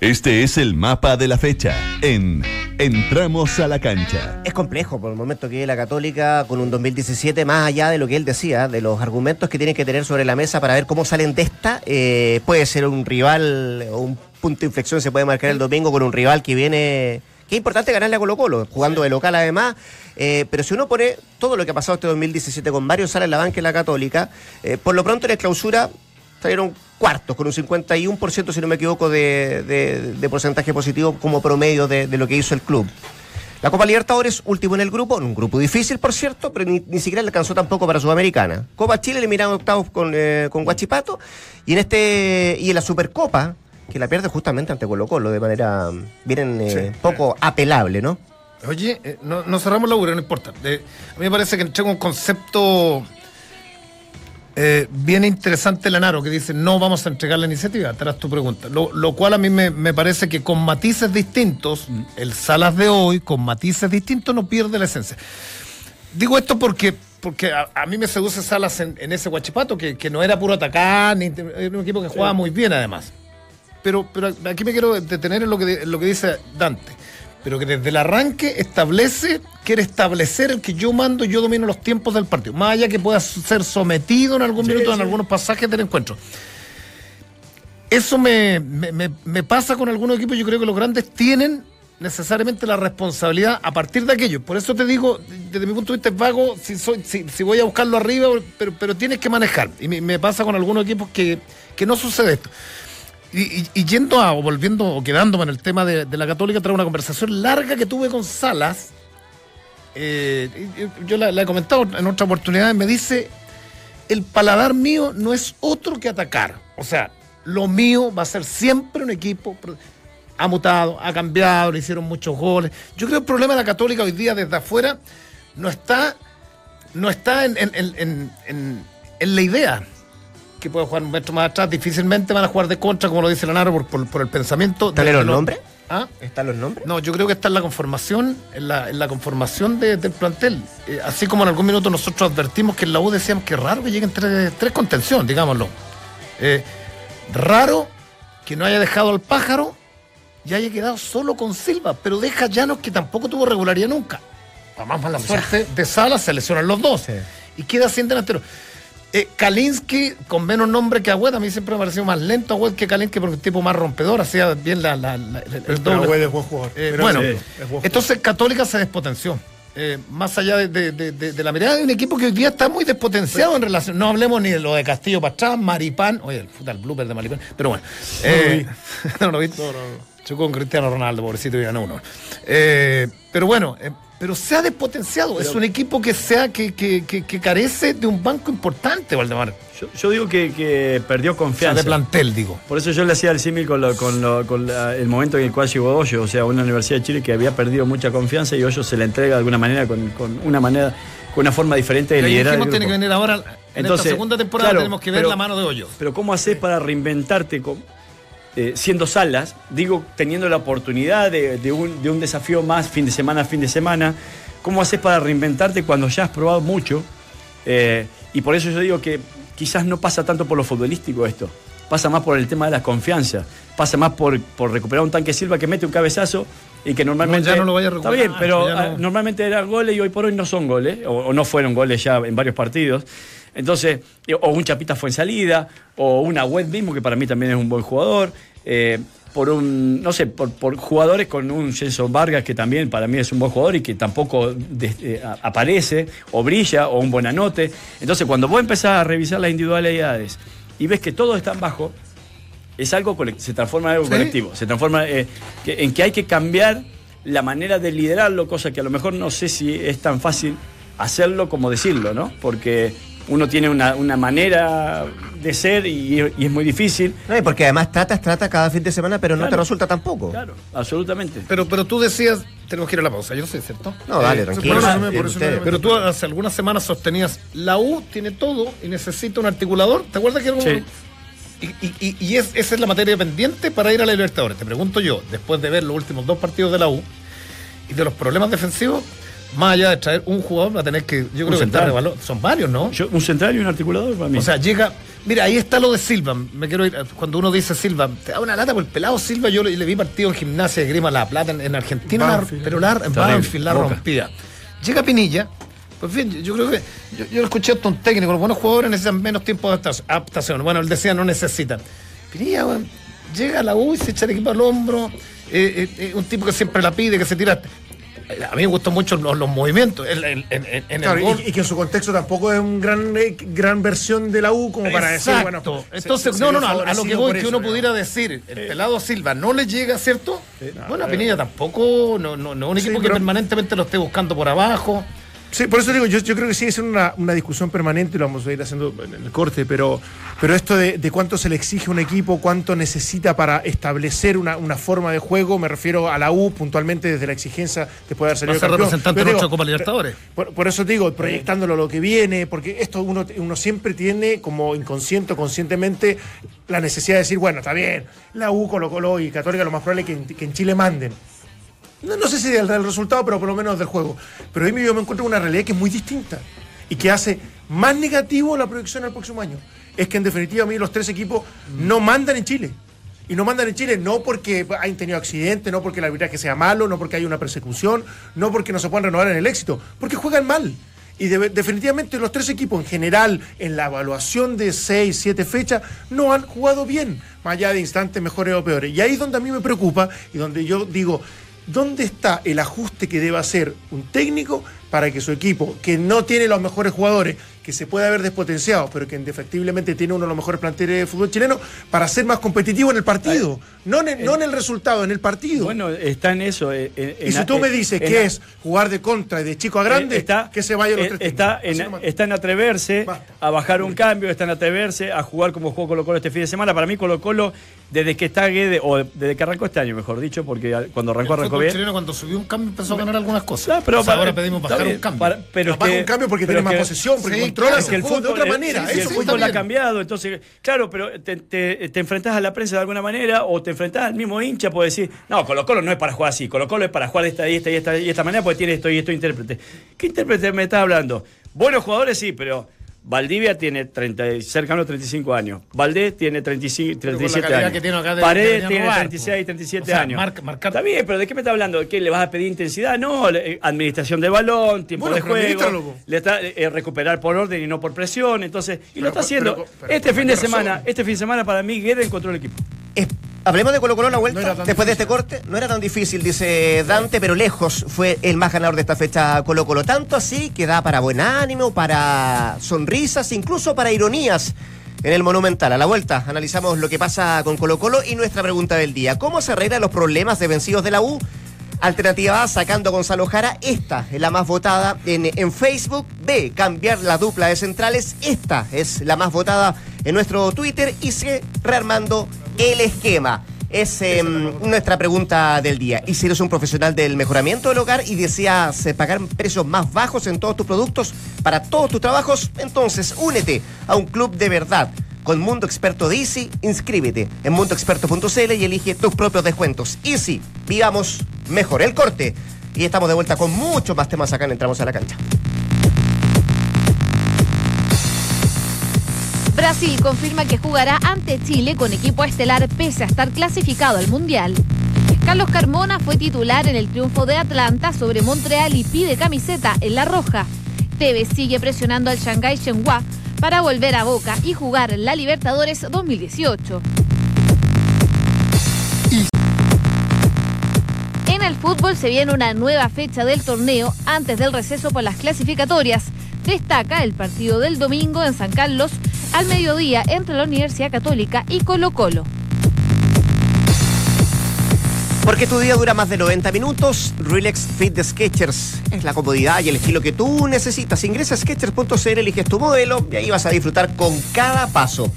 Este es el mapa de la fecha en Entramos a la cancha. Es complejo por el momento que la Católica con un 2017, más allá de lo que él decía, de los argumentos que tiene que tener sobre la mesa para ver cómo salen de esta, eh, puede ser un rival o un punto de inflexión se puede marcar el domingo con un rival que viene... Es importante ganarle a Colo Colo, jugando de local además, eh, pero si uno pone todo lo que ha pasado este 2017 con varios Salas en la banca en la Católica, eh, por lo pronto en la clausura salieron cuartos, con un 51%, si no me equivoco, de, de- porcentaje positivo como promedio de, lo que hizo el club. La Copa Libertadores, último en el grupo, en un grupo difícil, por cierto, pero ni, ni siquiera le alcanzó tampoco para Sudamericana. Copa Chile eliminaron octavos con, eh, con Guachipato, y en este y en la Supercopa, que la pierde justamente ante Colo Colo, de manera mm, bien eh, poco apelable, ¿no? Oye, eh, no, no cerramos la URA, no importa. Eh, a mí me parece que entrega un concepto eh, bien interesante Lanaro, que dice no vamos a entregar la iniciativa, tras tu pregunta. Lo, lo cual a mí me, me parece que con matices distintos, el Salas de hoy, con matices distintos, no pierde la esencia. Digo esto porque porque a, a mí me seduce Salas en, en ese Guachipato, que, que no era puro atacar, ni, era un equipo que jugaba muy bien además. Pero, pero aquí me quiero detener en lo que, en lo que dice Dante. Pero que desde el arranque establece, quiere establecer el que yo mando, yo domino los tiempos del partido. Más allá que pueda ser sometido en algún minuto en algunos pasajes del encuentro. Eso me, me- me- me pasa con algunos equipos. Yo creo que los grandes tienen necesariamente la responsabilidad a partir de aquello. Por eso te digo, desde mi punto de vista es vago si, soy, si, si voy a buscarlo arriba, pero, pero tienes que manejar. Y me, me pasa con algunos equipos que, que no sucede esto. Y, y- yendo a, o volviendo, o quedándome en el tema de, de la Católica, traigo una conversación larga que tuve con Salas. Eh, yo la, la he comentado en otra oportunidad. Me dice: el paladar mío no es otro que atacar. O sea, lo mío va a ser siempre un equipo. Ha mutado, ha cambiado, le hicieron muchos goles. Yo creo que el problema de la Católica hoy día desde afuera no está, no está en- en- en- en la idea que puede jugar un metro más atrás. Difícilmente van a jugar de contra, como lo dice Lanaro, por, por- por el pensamiento. ¿Están los nombres? ¿Ah? ¿Están los nombres? No, yo creo que está en la conformación, en la, en la conformación de- del plantel. Eh, así como en algún minuto nosotros advertimos que en la U decíamos que raro que lleguen tres, tres contención, digámoslo. Eh, raro que no haya dejado al pájaro y haya quedado solo con Silva, pero deja Llanos que tampoco tuvo regularidad nunca. Para más mala suerte de Sala se lesionan los dos. Y queda sin delantero. Eh, Kalinsky, con menos nombre que Agüed, a mí siempre me ha parecido más lento Agüed que Kalinsky porque es un tipo más rompedor, hacía bien la, la- la- el, Pero doble. Agüed es buen jugador. Eh, Pero bueno, sí, es buen entonces Católica se despotenció. Eh, más allá de, de- de- de- de la mirada de un equipo que hoy día está muy despotenciado en relación. No hablemos ni de lo de Castillo para atrás, Maripán. Oye, el, puta, el blooper de Maripán. Pero bueno. eh, [LAUGHS] no lo vi. Chocó con Cristiano Ronaldo, pobrecito, y ganó uno. Eh, pero bueno, eh, pero se ha despotenciado. es un equipo que, sea, que, que, que- que carece de un banco importante, Valdemar. Yo, yo digo que, que perdió O sea, confianza. de plantel, digo. Por eso yo le hacía el símil con, lo- con, lo- con la- el momento en el cual llegó Hoyo, o sea, una Universidad de Chile que había perdido mucha confianza y Hoyo se le entrega de alguna manera con, con una manera, con una forma diferente de liderar. el dijimos, tiene que grupo. venir ahora. En Entonces, esta segunda temporada claro, tenemos que ver pero- la mano de Hoyos. Pero ¿cómo haces para reinventarte con- eh, siendo salas? Digo, teniendo la oportunidad de, de un, de un desafío más fin de semana a fin de semana. ¿Cómo haces para reinventarte cuando ya has probado mucho? Eh, y por eso yo digo que quizás no pasa tanto por lo futbolístico esto. Pasa más por el tema de la confianza. Pasa más por, por recuperar un tanque Silva que mete un cabezazo y que normalmente. No, ya no lo vaya a Está recuperar, bien, pero no- ah, normalmente eran goles y hoy por hoy no son goles, o, o no fueron goles ya en varios partidos. Entonces, eh, o un Chapita fue en salida, o una Web mismo, que para mí también es un buen jugador. eh, por un, no sé, por, por jugadores con un Jenson Vargas, que también para mí es un buen jugador y que tampoco eh, aparece, o brilla, o un buen anote. Entonces, cuando vos empezás a revisar las individualidades y ves que todos están bajo, es algo se transforma en algo Sí. colectivo, se transforma eh, que- en que hay que cambiar la manera de liderarlo, cosa que a lo mejor no sé si es tan fácil hacerlo como decirlo, ¿no? Porque uno tiene una, una manera de ser y, y es muy difícil. No, y porque además tratas, trata cada fin de semana, pero no te resulta tampoco. Claro, absolutamente. Pero, pero tú decías, tenemos que ir a la pausa, yo sé, ¿cierto? No, dale, Eh, tranquilo. por por eso Pero tú hace algunas semanas sostenías, la U tiene todo y necesita un articulador. ¿Te acuerdas que era un- Sí. Y, y- y- y es- esa es la materia pendiente para ir a la Libertadores. Te pregunto yo, después de ver los últimos dos partidos de la U y de los problemas defensivos, más allá de traer un jugador, va a tener que, yo creo que central. entrar de valor. Son varios, ¿no? Yo- un central y un articulador para mí. O sea, llega. Mira, ahí está lo de Silva. Me quiero ir. Cuando uno dice Silva, te da una lata por el pelado Silva. Yo le, le vi partido en gimnasia de Grima La Plata en, en Argentina, Banfield. pero la, en. Banfield la rompía. Llega Pinilla. Pues bien, yo, creo que. Yo, yo escuché a un técnico. Los buenos jugadores necesitan menos tiempo de adaptación-. Bueno, él decía no necesitan. Pinilla, weón, llega a la U y se echa el equipo al hombro. eh, eh, eh, un tipo que siempre la pide, que se tira. A mí me gustan mucho los, los movimientos. En, en- en- en el Claro, gol. y, y que en su contexto tampoco es un gran, eh, gran versión de la U como para decir, bueno. Exacto. Entonces, se- no, no, no, a, lo que voy, que uno pudiera decir, el pelado Silva no le llega, ¿cierto? bueno, Pinilla tampoco, no, no, no es un Sí, equipo que pero- permanentemente lo esté buscando por abajo. Sí, por eso digo, yo, yo creo que sigue siendo una, una discusión permanente, lo vamos a ir haciendo en el corte, pero, pero esto de, de cuánto se le exige a un equipo, cuánto necesita para establecer una, una forma de juego, me refiero a la U puntualmente desde la exigencia después de haber salido Va a ser campeón. representante Pero digo, Copa Libertadores. Por, por eso digo, proyectándolo a lo que viene, porque esto uno, uno siempre tiene como inconsciente o conscientemente la necesidad de decir, bueno, está bien, la U, Colo Colo y Católica lo más probable es que en, que en Chile manden. No, no sé si del, del resultado, pero por lo menos del juego. Pero hoy yo me encuentro con una realidad que es muy distinta y que hace más negativo la proyección al próximo año. Es que en definitiva a mí los tres equipos no mandan en Chile. Y no mandan en Chile no porque hayan tenido accidentes, no porque el arbitraje sea malo, no porque haya una persecución, no porque no se puedan renovar en el éxito, porque juegan mal. Y de- definitivamente los tres equipos en general, en la evaluación de seis, siete fechas, no han jugado bien, más allá de instantes mejores o peores. Y ahí es donde a mí me preocupa y donde yo digo, ¿dónde está el ajuste que debe hacer un técnico para que su equipo, que no tiene los mejores jugadores, que se puede haber despotenciado, pero que indefectiblemente tiene uno de los mejores planteles de fútbol chileno, para ser más competitivo en el partido? No en el, no en el resultado, en el partido. Bueno, está en eso. eh, en- y si tú me dices que es jugar de contra y de chico a grande, Eh, está, que se vayan los eh, tres está, técnicos. En, está en atreverse Basta. a bajar un cambio, está en atreverse a jugar como jugó Colo Colo este fin de semana. Para mí Colo Colo, desde que está Guede, o desde que arrancó este año, mejor dicho, porque cuando arrancó, el arrancó bien. chileno cuando subió un cambio empezó a ganar algunas cosas. Pero O sea, para- ahora pedimos bajar bien, un cambio. para- pero es Baja que- un cambio porque tiene más que- posesión, porque sí, controlas claro, Es que el fútbol de otra manera. sí, eso el fútbol ha cambiado, entonces, claro, pero te, te, te enfrentás a la prensa de alguna manera o te enfrentás al mismo hincha, puede decir, no, Colo Colo no es para jugar así, Colo Colo es para jugar de esta y esta y esta y esta manera porque tiene esto y esto intérprete. ¿Qué intérprete me está hablando? Buenos jugadores sí, pero Valdivia tiene 30, y- cercano a 35 años. Valdés tiene 35, Pero con la 37 calidad años. que tiene acá de- Paredes tiene robar, 36, po. 37 O sea, años. marca- marcar- Está bien, pero ¿de qué me está hablando? ¿Qué le vas a pedir intensidad? No, eh, administración de balón, tiempo Bueno, de juego, le está, eh, recuperar por orden y no por presión. Entonces, y lo está haciendo. pero- pero- este pero fin de ¿con qué semana, este fin de semana para mí Guede encontró el equipo. Es- hablemos de Colo Colo la vuelta. No Después de este corte, no era tan difícil, dice Dante, pero lejos fue el más ganador de esta fecha Colo Colo. Tanto así que da para buen ánimo, para sonrisas, incluso para ironías. En el Monumental, a la vuelta, analizamos lo que pasa con Colo Colo y nuestra pregunta del día. ¿Cómo se arreglan los problemas de vencidos de la U? Alternativa A, sacando a Gonzalo Jara. Esta es la más votada en, en Facebook. B, cambiar la dupla de centrales. Esta es la más votada en nuestro Twitter. Y C, rearmando el esquema. Es em, nuestra pregunta del día. Y si eres un profesional del mejoramiento del hogar y deseas eh, pagar precios más bajos en todos tus productos para todos tus trabajos, entonces únete a un club de verdad. Con Mundo Experto de Easy, inscríbete en mundoexperto.cl y elige tus propios descuentos. Easy, vivamos mejor el corte. Y estamos de vuelta con muchos más temas acá en Entramos a la Cancha. Brasil confirma que jugará ante Chile con equipo estelar pese a estar clasificado al Mundial. Carlos Carmona fue titular en el triunfo de Atlanta sobre Montreal y pide camiseta en la roja. Tevez sigue presionando al Shanghai Shenhua para volver a Boca y jugar la Libertadores 2018. En el fútbol se viene una nueva fecha del torneo antes del receso por las clasificatorias. Destaca el partido del domingo en San Carlos al mediodía entre la Universidad Católica y Colo Colo. Porque tu día dura más de 90 minutos, Relax Fit de Sketchers es la comodidad y el estilo que tú necesitas. Ingresa a Sketchers.cl, eliges tu modelo y ahí vas a disfrutar con cada paso.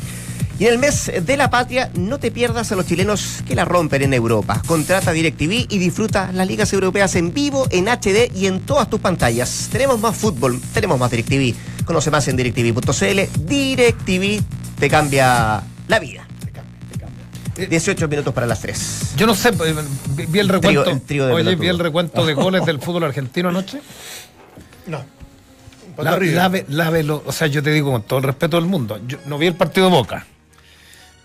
Y en el mes de la patria, no te pierdas a los chilenos que la rompen en Europa. Contrata DirecTV y disfruta las ligas europeas en vivo, en HD y en todas tus pantallas. Tenemos más fútbol, tenemos más DirecTV. Conoce más en directv.cl. DirecTV te cambia la vida. 18 minutos para las 3. Yo no sé, eh, vi, vi el recuento. Trío- el trío de Oye, vi el recuento de [LAUGHS] goles del fútbol argentino anoche. No. La, la la velo- o sea, yo te digo con todo el respeto del mundo, yo no vi el partido de Boca,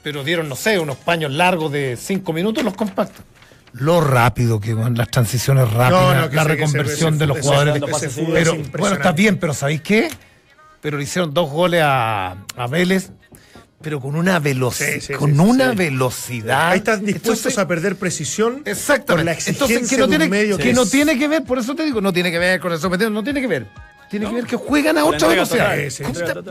pero dieron, no sé, unos paños largos de cinco minutos los compactos. Lo rápido que van las transiciones rápidas, no, la reconversión de los jugadores. es pero, bueno, está bien, pero ¿sabéis qué? Pero le hicieron dos goles a, a Vélez, pero con una velocidad. Sí, sí, con sí, una sí. velocidad. Ahí están dispuestos Entonces, a perder precisión Exactamente. por la exigencia Entonces, que no, de un tiene, medio que no es- tiene que ver, por eso te digo, no tiene que ver con el sometido, no tiene que ver. Tiene que ver que juegan a La otra velocidad.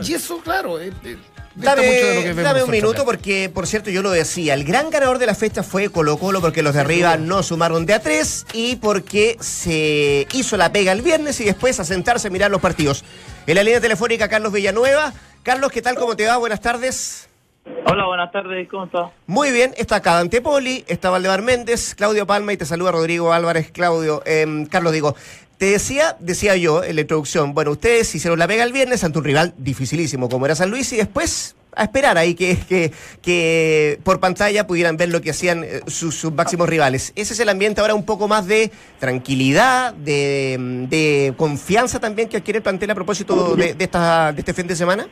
Y eso, claro, eh, eh, Dame, dame un minuto porque, por cierto, yo lo decía, el gran ganador de la fecha fue Colo Colo porque los de arriba no sumaron de a tres y porque se hizo la pega el viernes y después a sentarse a mirar los partidos. En la línea telefónica, Carlos Villanueva. Carlos, ¿qué tal? ¿Cómo te va? Buenas tardes. Hola, buenas tardes, ¿cómo estás? Muy bien, está acá Dante Poli, está Valdemar Méndez, Claudio Palma y te saluda Rodrigo Álvarez, Claudio, em, Carlos digo. Te decía, decía yo en la introducción, bueno, ustedes hicieron la pega el viernes ante un rival dificilísimo como era San Luis y después a esperar ahí que, que, que por pantalla pudieran ver lo que hacían eh, sus, sus máximos rivales. Ese es el ambiente ahora un poco más de tranquilidad, de, de confianza también que adquiere el plantel a propósito de, esta, de este fin de semana.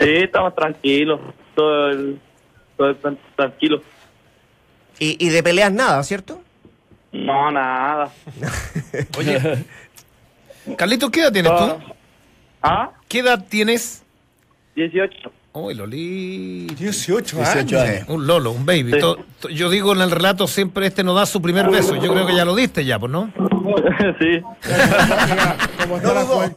Sí, estamos tranquilos, todo el, todo el tranquilo. Y, y de peleas nada, ¿cierto? No, nada. [LAUGHS] Oye, Carlitos, ¿qué edad tienes tú? ¿Ah? ¿Qué edad tienes? 18. Uy, Loli. 18 18 años. Un Lolo, un baby. Sí. To- to- yo digo en el relato siempre este no da su primer beso. Yo creo que ya lo diste ya, pues, ¿no? [LAUGHS] sí. Como. No,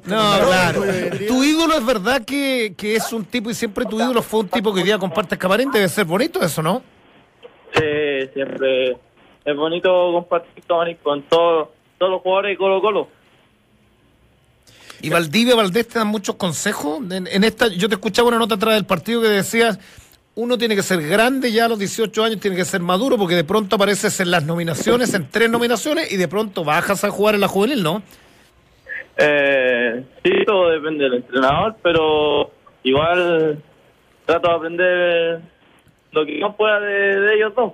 No, claro. Tu ídolo es verdad que, que es un tipo y siempre tu ídolo fue un tipo que hoy día comparte camarín. Debe ser bonito eso, ¿no? Sí, siempre es bonito compartir con, con todos todos los jugadores de Colo Colo. Y Valdivia, Valdés te dan muchos consejos. En, en esta, yo te escuchaba una nota atrás del partido que decías, uno tiene que ser grande ya a los 18 años, tiene que ser maduro, porque de pronto apareces en las nominaciones, en tres nominaciones, y de pronto bajas a jugar en la juvenil, ¿no? Eh, sí, todo depende del entrenador, pero igual trato de aprender lo que no pueda de, de ellos dos.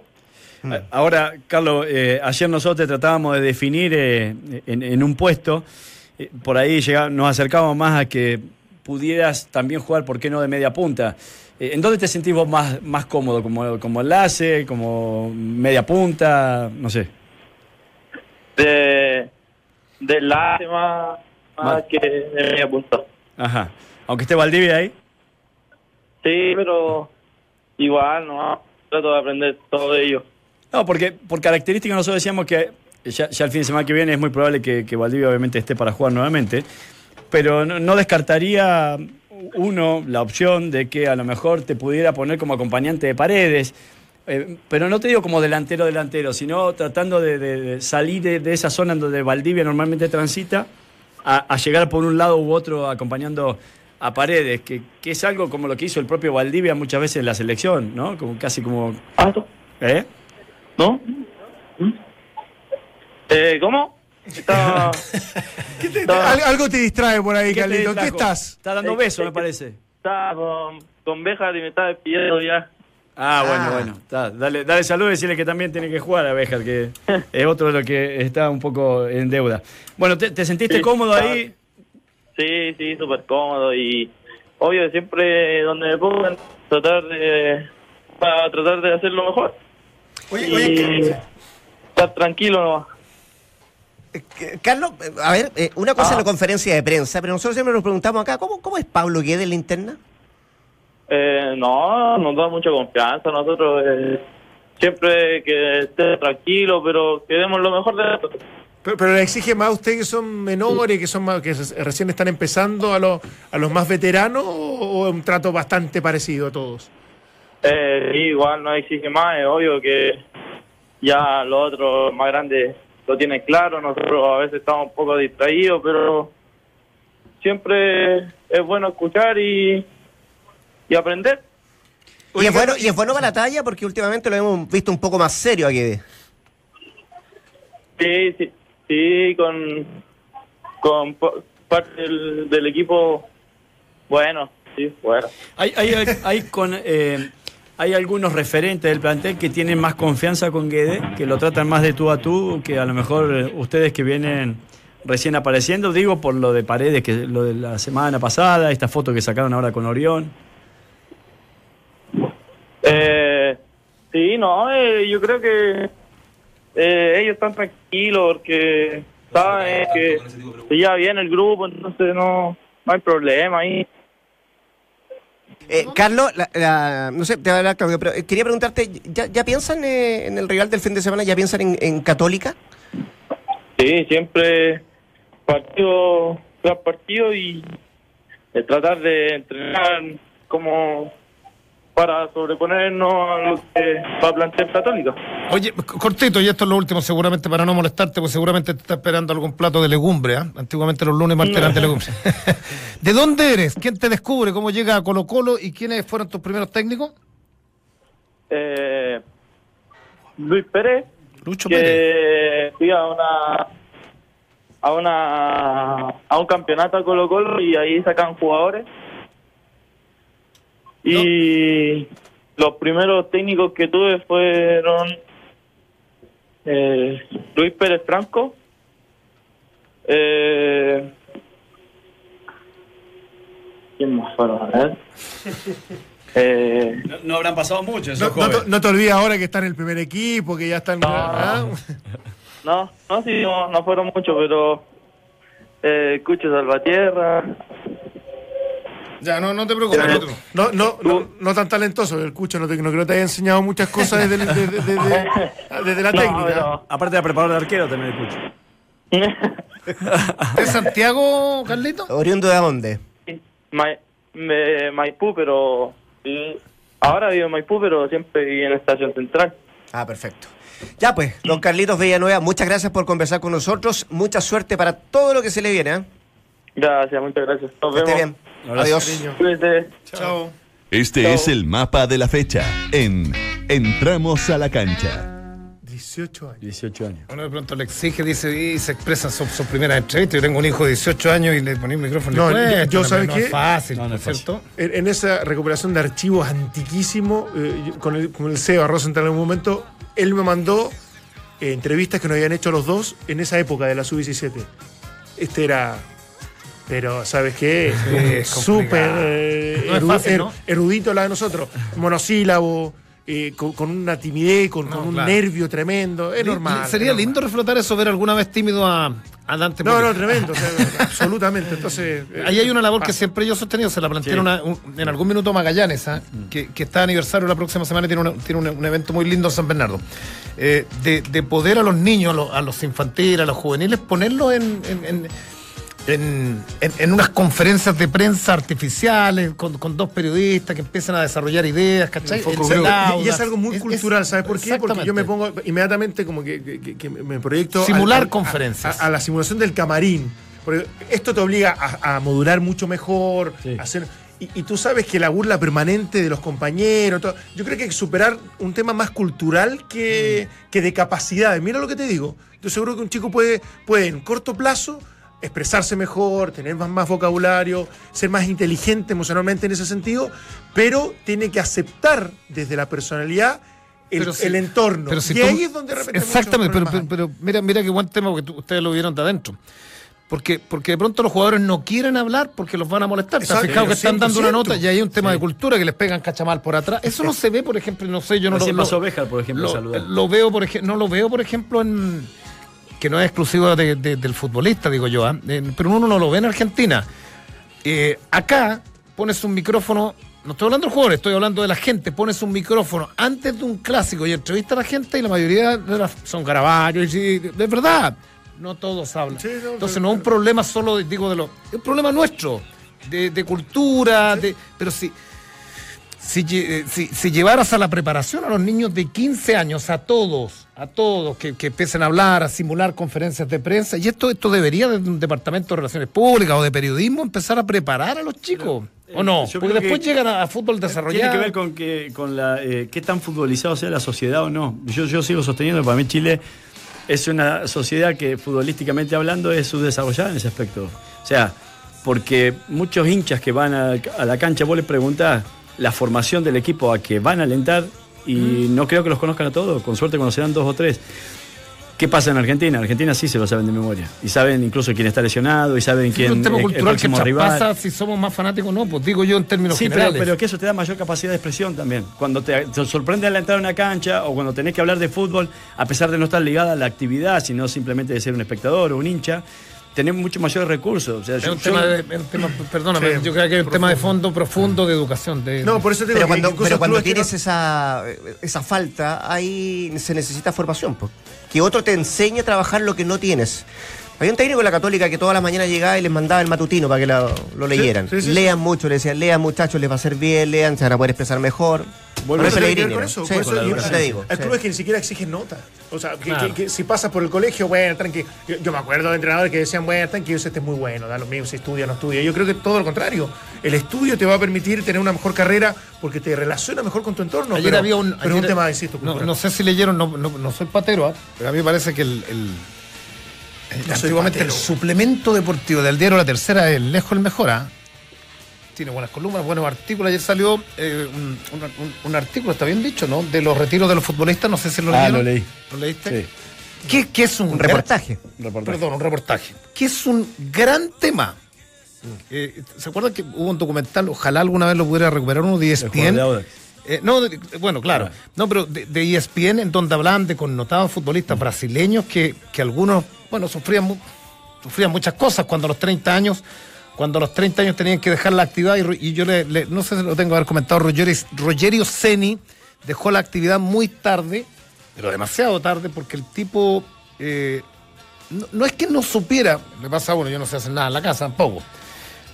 Ahora, Carlos, eh, ayer nosotros tratábamos de definir eh, en, en un puesto, eh, por ahí llega- nos acercábamos más a que pudieras también jugar, ¿por qué no de media punta? Eh, ¿En dónde te sentís vos más, más cómodo? ¿Como, ¿Como enlace? ¿Como media punta? No sé. De, de enlace más, que de media punta. Ajá. Aunque esté Valdivia ahí. Sí, pero igual, no. Trato de aprender todo de ellos. No, porque por características nosotros decíamos que ya, ya el fin de semana que viene es muy probable que, que Valdivia obviamente esté para jugar nuevamente, pero no, no descartaría uno la opción de que a lo mejor te pudiera poner como acompañante de paredes, eh, pero no te digo como delantero delantero, sino tratando de, de- de salir de, de esa zona en donde Valdivia normalmente transita a, a llegar por un lado u otro acompañando a paredes, que, que es algo como lo que hizo el propio Valdivia muchas veces en la selección, ¿no? Como casi como... ¿Eh? ¿No? ¿Mm? Eh, ¿Cómo? Estaba... [LAUGHS] ¿Qué te- Estaba- al- algo te distrae por ahí, ¿Qué te Carlito. ¿Qué estás? Está dando besos, eh, me parece. estaba con, con Béjar y me estaba despidiendo ya. Ah, bueno, Ah. bueno. está. Dale, dale salud y decirle que también tiene que jugar a Béjar, que [LAUGHS] es otro de los que está un poco en deuda. Bueno, ¿te, te sentiste Sí, cómodo ahí? Sí, sí, súper cómodo y obvio siempre donde me pongan tratar de para tratar de hacerlo mejor Oye, y oye, ¿qué- estar tranquilo nomás. Eh, Carlos, eh, a ver, eh, una cosa Ah. en la conferencia de prensa, pero nosotros siempre nos preguntamos acá, ¿cómo, cómo es Pablo Guede en la interna? Eh, no, nos da mucha confianza nosotros eh, siempre que esté tranquilo, pero que demos lo mejor de nosotros. pero, pero le exige más a usted que son menores, que son más, que recién están empezando a los, a los más veteranos, o, o es un trato bastante parecido a todos? Eh, igual no exige más, es obvio que ya los otros más grandes lo tienen claro, nosotros a veces estamos un poco distraídos, pero siempre es bueno escuchar y, y aprender. Y es, bueno, y es bueno para la talla porque últimamente lo hemos visto un poco más serio a Guede. Sí, sí, sí, con, con parte del, del equipo, bueno, sí, bueno. Hay, hay, hay, con, eh, hay algunos referentes del plantel que tienen más confianza con Guede, que lo tratan más de tú a tú, que a lo mejor eh, ustedes que vienen recién apareciendo, digo por lo de Paredes, que lo de la semana pasada, esta foto que sacaron ahora con Orión. Eh, sí, no, eh, yo creo que eh, ellos están tranquilos porque saben que lleva bien el grupo, entonces no, no hay problema ahí. Eh, Carlos, la- la- no sé, te va a hablar Claudio, pero eh, quería preguntarte, ¿ya, ya piensan eh, en el rival del fin de semana? ¿Ya piensan en, en Católica? Sí, siempre partido tras partido y tratar de entrenar como para sobreponernos a lo que va a plantear Católica. Oye, cortito, y esto es lo último, seguramente para no molestarte, pues seguramente te está esperando algún plato de legumbre, ¿ah? Antiguamente los lunes martes eran de legumbre. [LAUGHS] ¿De dónde eres? ¿Quién te descubre? ¿Cómo llega a Colo Colo? ¿Y quiénes fueron tus primeros técnicos? Eh, Luis Pérez, Lucho Pérez. que fui a una a una a un campeonato a Colo Colo y ahí sacan jugadores y los primeros técnicos que tuve fueron eh, Luis Pérez Franco eh, ¿quién más fueron? A ver. [LAUGHS] Eh, No, no habrán pasado mucho No, esos no no te olvides ahora que está en el primer equipo, que ya están. ¿ah? [LAUGHS] No, no, sí, no, no fueron muchos, pero eh, Cucho Salvatierra, Ya, no, no te preocupes. no. No, no, no, no tan talentoso, el Cucho, no, te, no creo que te haya enseñado muchas cosas desde, el- desde- desde- [LAUGHS] desde la No, técnica. pero- Aparte de preparar de arquero también escucho. ¿De Santiago, Carlito? ¿Oriundo de dónde? Ma- me- Maipú, pero ahora vivo en Maipú, pero siempre viví en estación central. Ah, perfecto. Ya pues, don Carlitos Villanueva, muchas gracias por conversar con nosotros. Mucha suerte para todo lo que se le viene. ¿eh? Gracias, muchas gracias. Nos Que esté vemos. bien. Adiós. Cuídate. Chao. Este Chao. es el mapa de la fecha en Entramos a la cancha. 18 años. 18 años. Uno de pronto le exige, dice, y se expresa su, su primera entrevista. Yo tengo un hijo de 18 años y le ponía el micrófono. No, cuesta, yo- yo, ¿sabe no qué? es fácil, No, no ¿no es cierto? En, en esa recuperación de archivos antiquísimos, eh, con, el, con el CEO Arroz Central en un momento, él me mandó eh, entrevistas que nos habían hecho los dos en esa época de la Sub-17. Este era. Pero, ¿sabes qué? es Súper eh, No er- erudito la de nosotros. Monosílabo, eh, con, con una timidez, con, No, con un claro. nervio tremendo. Es normal. Sería es normal. lindo reflotar eso, ver alguna vez tímido a, a Dante. No, no, tremendo. o sea, [LAUGHS] absolutamente. Entonces. eh, Ahí hay una labor que siempre yo he sostenido, se la planteé Sí. una- un- en algún minuto Magallanes, ¿ah? que, que está de aniversario la próxima semana y tiene, una- tiene un, un evento muy lindo en San Bernardo. Eh, de, de poder a los niños, a los, a los infantiles, a los juveniles, ponerlos en, en, en- en- en- en unas conferencias de prensa artificiales con, con dos periodistas que empiezan a desarrollar ideas, ¿cachai? Y, es algo muy Es- cultural, es- ¿sabes por qué? Porque yo me pongo inmediatamente como que, que- que- que me proyecto... Simular al- conferencias. A, a la simulación del camarín. Porque esto te obliga a, a modular mucho mejor, Sí. a hacer... Y, y tú sabes que la burla permanente de los compañeros, todo, yo creo que hay que superar un tema más cultural que, que de capacidades. Mira lo que te digo. Yo seguro que un chico puede, puede en corto plazo expresarse mejor, tener más, más vocabulario, ser más inteligente emocionalmente en ese sentido, pero tiene que aceptar desde la personalidad el, Pero si- el entorno. pero si y tú- ahí es donde de repente Exactamente, pero, problemas pero, pero mira, mira qué buen tema porque tú- ustedes lo vieron de adentro. Porque, porque de pronto los jugadores no quieren hablar porque los van a molestar. ¿Te fijado que están dando una 100%. nota y hay un tema de cultura que les pegan cachamal por atrás? Eso no se ve, por ejemplo, no sé, yo no lo, pasó lo- Béjar, por ejemplo, lo, saludando. lo veo, por ejemplo, no lo veo, por ejemplo, en que no es exclusivo de- de- del futbolista, digo yo, ¿ah? En- pero uno no lo ve en Argentina. Eh, acá pones un micrófono, no estoy hablando del jugador, estoy hablando de la gente, pones un micrófono antes de un clásico y entrevista a la gente y la mayoría de las, son garaballos, y de verdad, no todos hablan. Sí, no, Entonces no es un problema solo, digo, de lo, es un problema nuestro, de, de cultura, de, pero si, si, eh, si, si llevaras a la preparación a los niños de 15 años, a todos, a todos, que, que empiecen a hablar, a simular conferencias de prensa, y esto, esto debería de un departamento de relaciones públicas o de periodismo empezar a preparar a los chicos, ¿o no? yo Porque después que llegan a, a fútbol desarrollado. Tiene que ver con que con la eh, qué tan futbolizado sea la sociedad o no. Yo, yo sigo sosteniendo que para mí Chile es una sociedad que futbolísticamente hablando es subdesarrollada en ese aspecto. O sea, porque muchos hinchas que van a, a la cancha, vos le preguntás la formación del equipo a que van a alentar y Mm. no creo que los conozcan a todos, con suerte conocerán dos o tres. ¿Qué pasa en Argentina? En Argentina sí se lo saben de memoria. Y saben incluso quién está lesionado y saben Es quién un tema es el que rival. traspasa si somos más fanáticos o no, pues digo yo en términos Sí, pero, generales. pero que eso te da mayor capacidad de expresión también. Cuando te, te sorprende al entrar a una cancha o cuando tenés que hablar de fútbol, a pesar de no estar ligada a la actividad, sino simplemente de ser un espectador o un hincha, tenés mucho mayores recursos. O sea, Es yo- un yo- tema, de, es un tema- perdóname, Sí, yo creo que es un tema de fondo profundo de educación. De, No, por eso te digo Pero que cuando, pero cuando tienes no- esa, esa falta, ahí se necesita formación. po. Que otro te enseñe a trabajar lo que no tienes. Había un técnico en la Católica que todas las mañanas llegaba y les mandaba el matutino para que lo, lo leyeran. sí, sí, sí. lean mucho, le decían, lean muchachos, les va a hacer bien, lean, se van a poder expresar mejor. Por ver Pellegrini, con ¿no? eso, Sí, por eso te digo. Hay sí. clubes que ni siquiera exigen nota. O sea, que, Claro. que- que si pasas por el colegio, bueno, tranqui. Yo, yo me acuerdo de entrenadores que decían, bueno, tranquilo, este es muy bueno, da lo mismo si estudia o no estudia. Yo creo que todo lo contrario. El estudio te va a permitir tener una mejor carrera porque te relaciona mejor con tu entorno. ayer pero, había un. pero es un ayer- tema, insisto, no, sé si leyeron, no, no, no soy patero, ¿ah? pero a mí me parece que el. el- el- antiguamente suplemento deportivo del diario La Tercera es lejos el mejor, ¿ah? Tiene buenas columnas, buenos artículos. Ayer salió eh, un, un- un- un artículo, está bien dicho, ¿no? De los retiros de los futbolistas, no sé si lo Ah, leyeron. lo leí. ¿Lo leíste? Sí. ¿Qué, qué es un, Un reportaje. Reportaje. Perdón, un reportaje. Que es un gran tema. Eh, ¿Se acuerdan que hubo un documental? Ojalá alguna vez lo pudiera recuperar uno de ESPN. Audax. Eh, no, de- bueno, claro. No, pero de, de ESPN, en donde hablaban de connotados futbolistas brasileños que, que algunos, bueno, sufrían, sufrían muchas cosas cuando a los 30 años, cuando a los 30 años tenían que dejar la actividad. Y, yo le, no sé si lo tengo que haber comentado, Rogerio, Rogerio Ceni dejó la actividad muy tarde, pero demasiado tarde, porque el tipo. eh, no, es que no supiera, le pasa a uno, yo no sé hacer nada en la casa tampoco.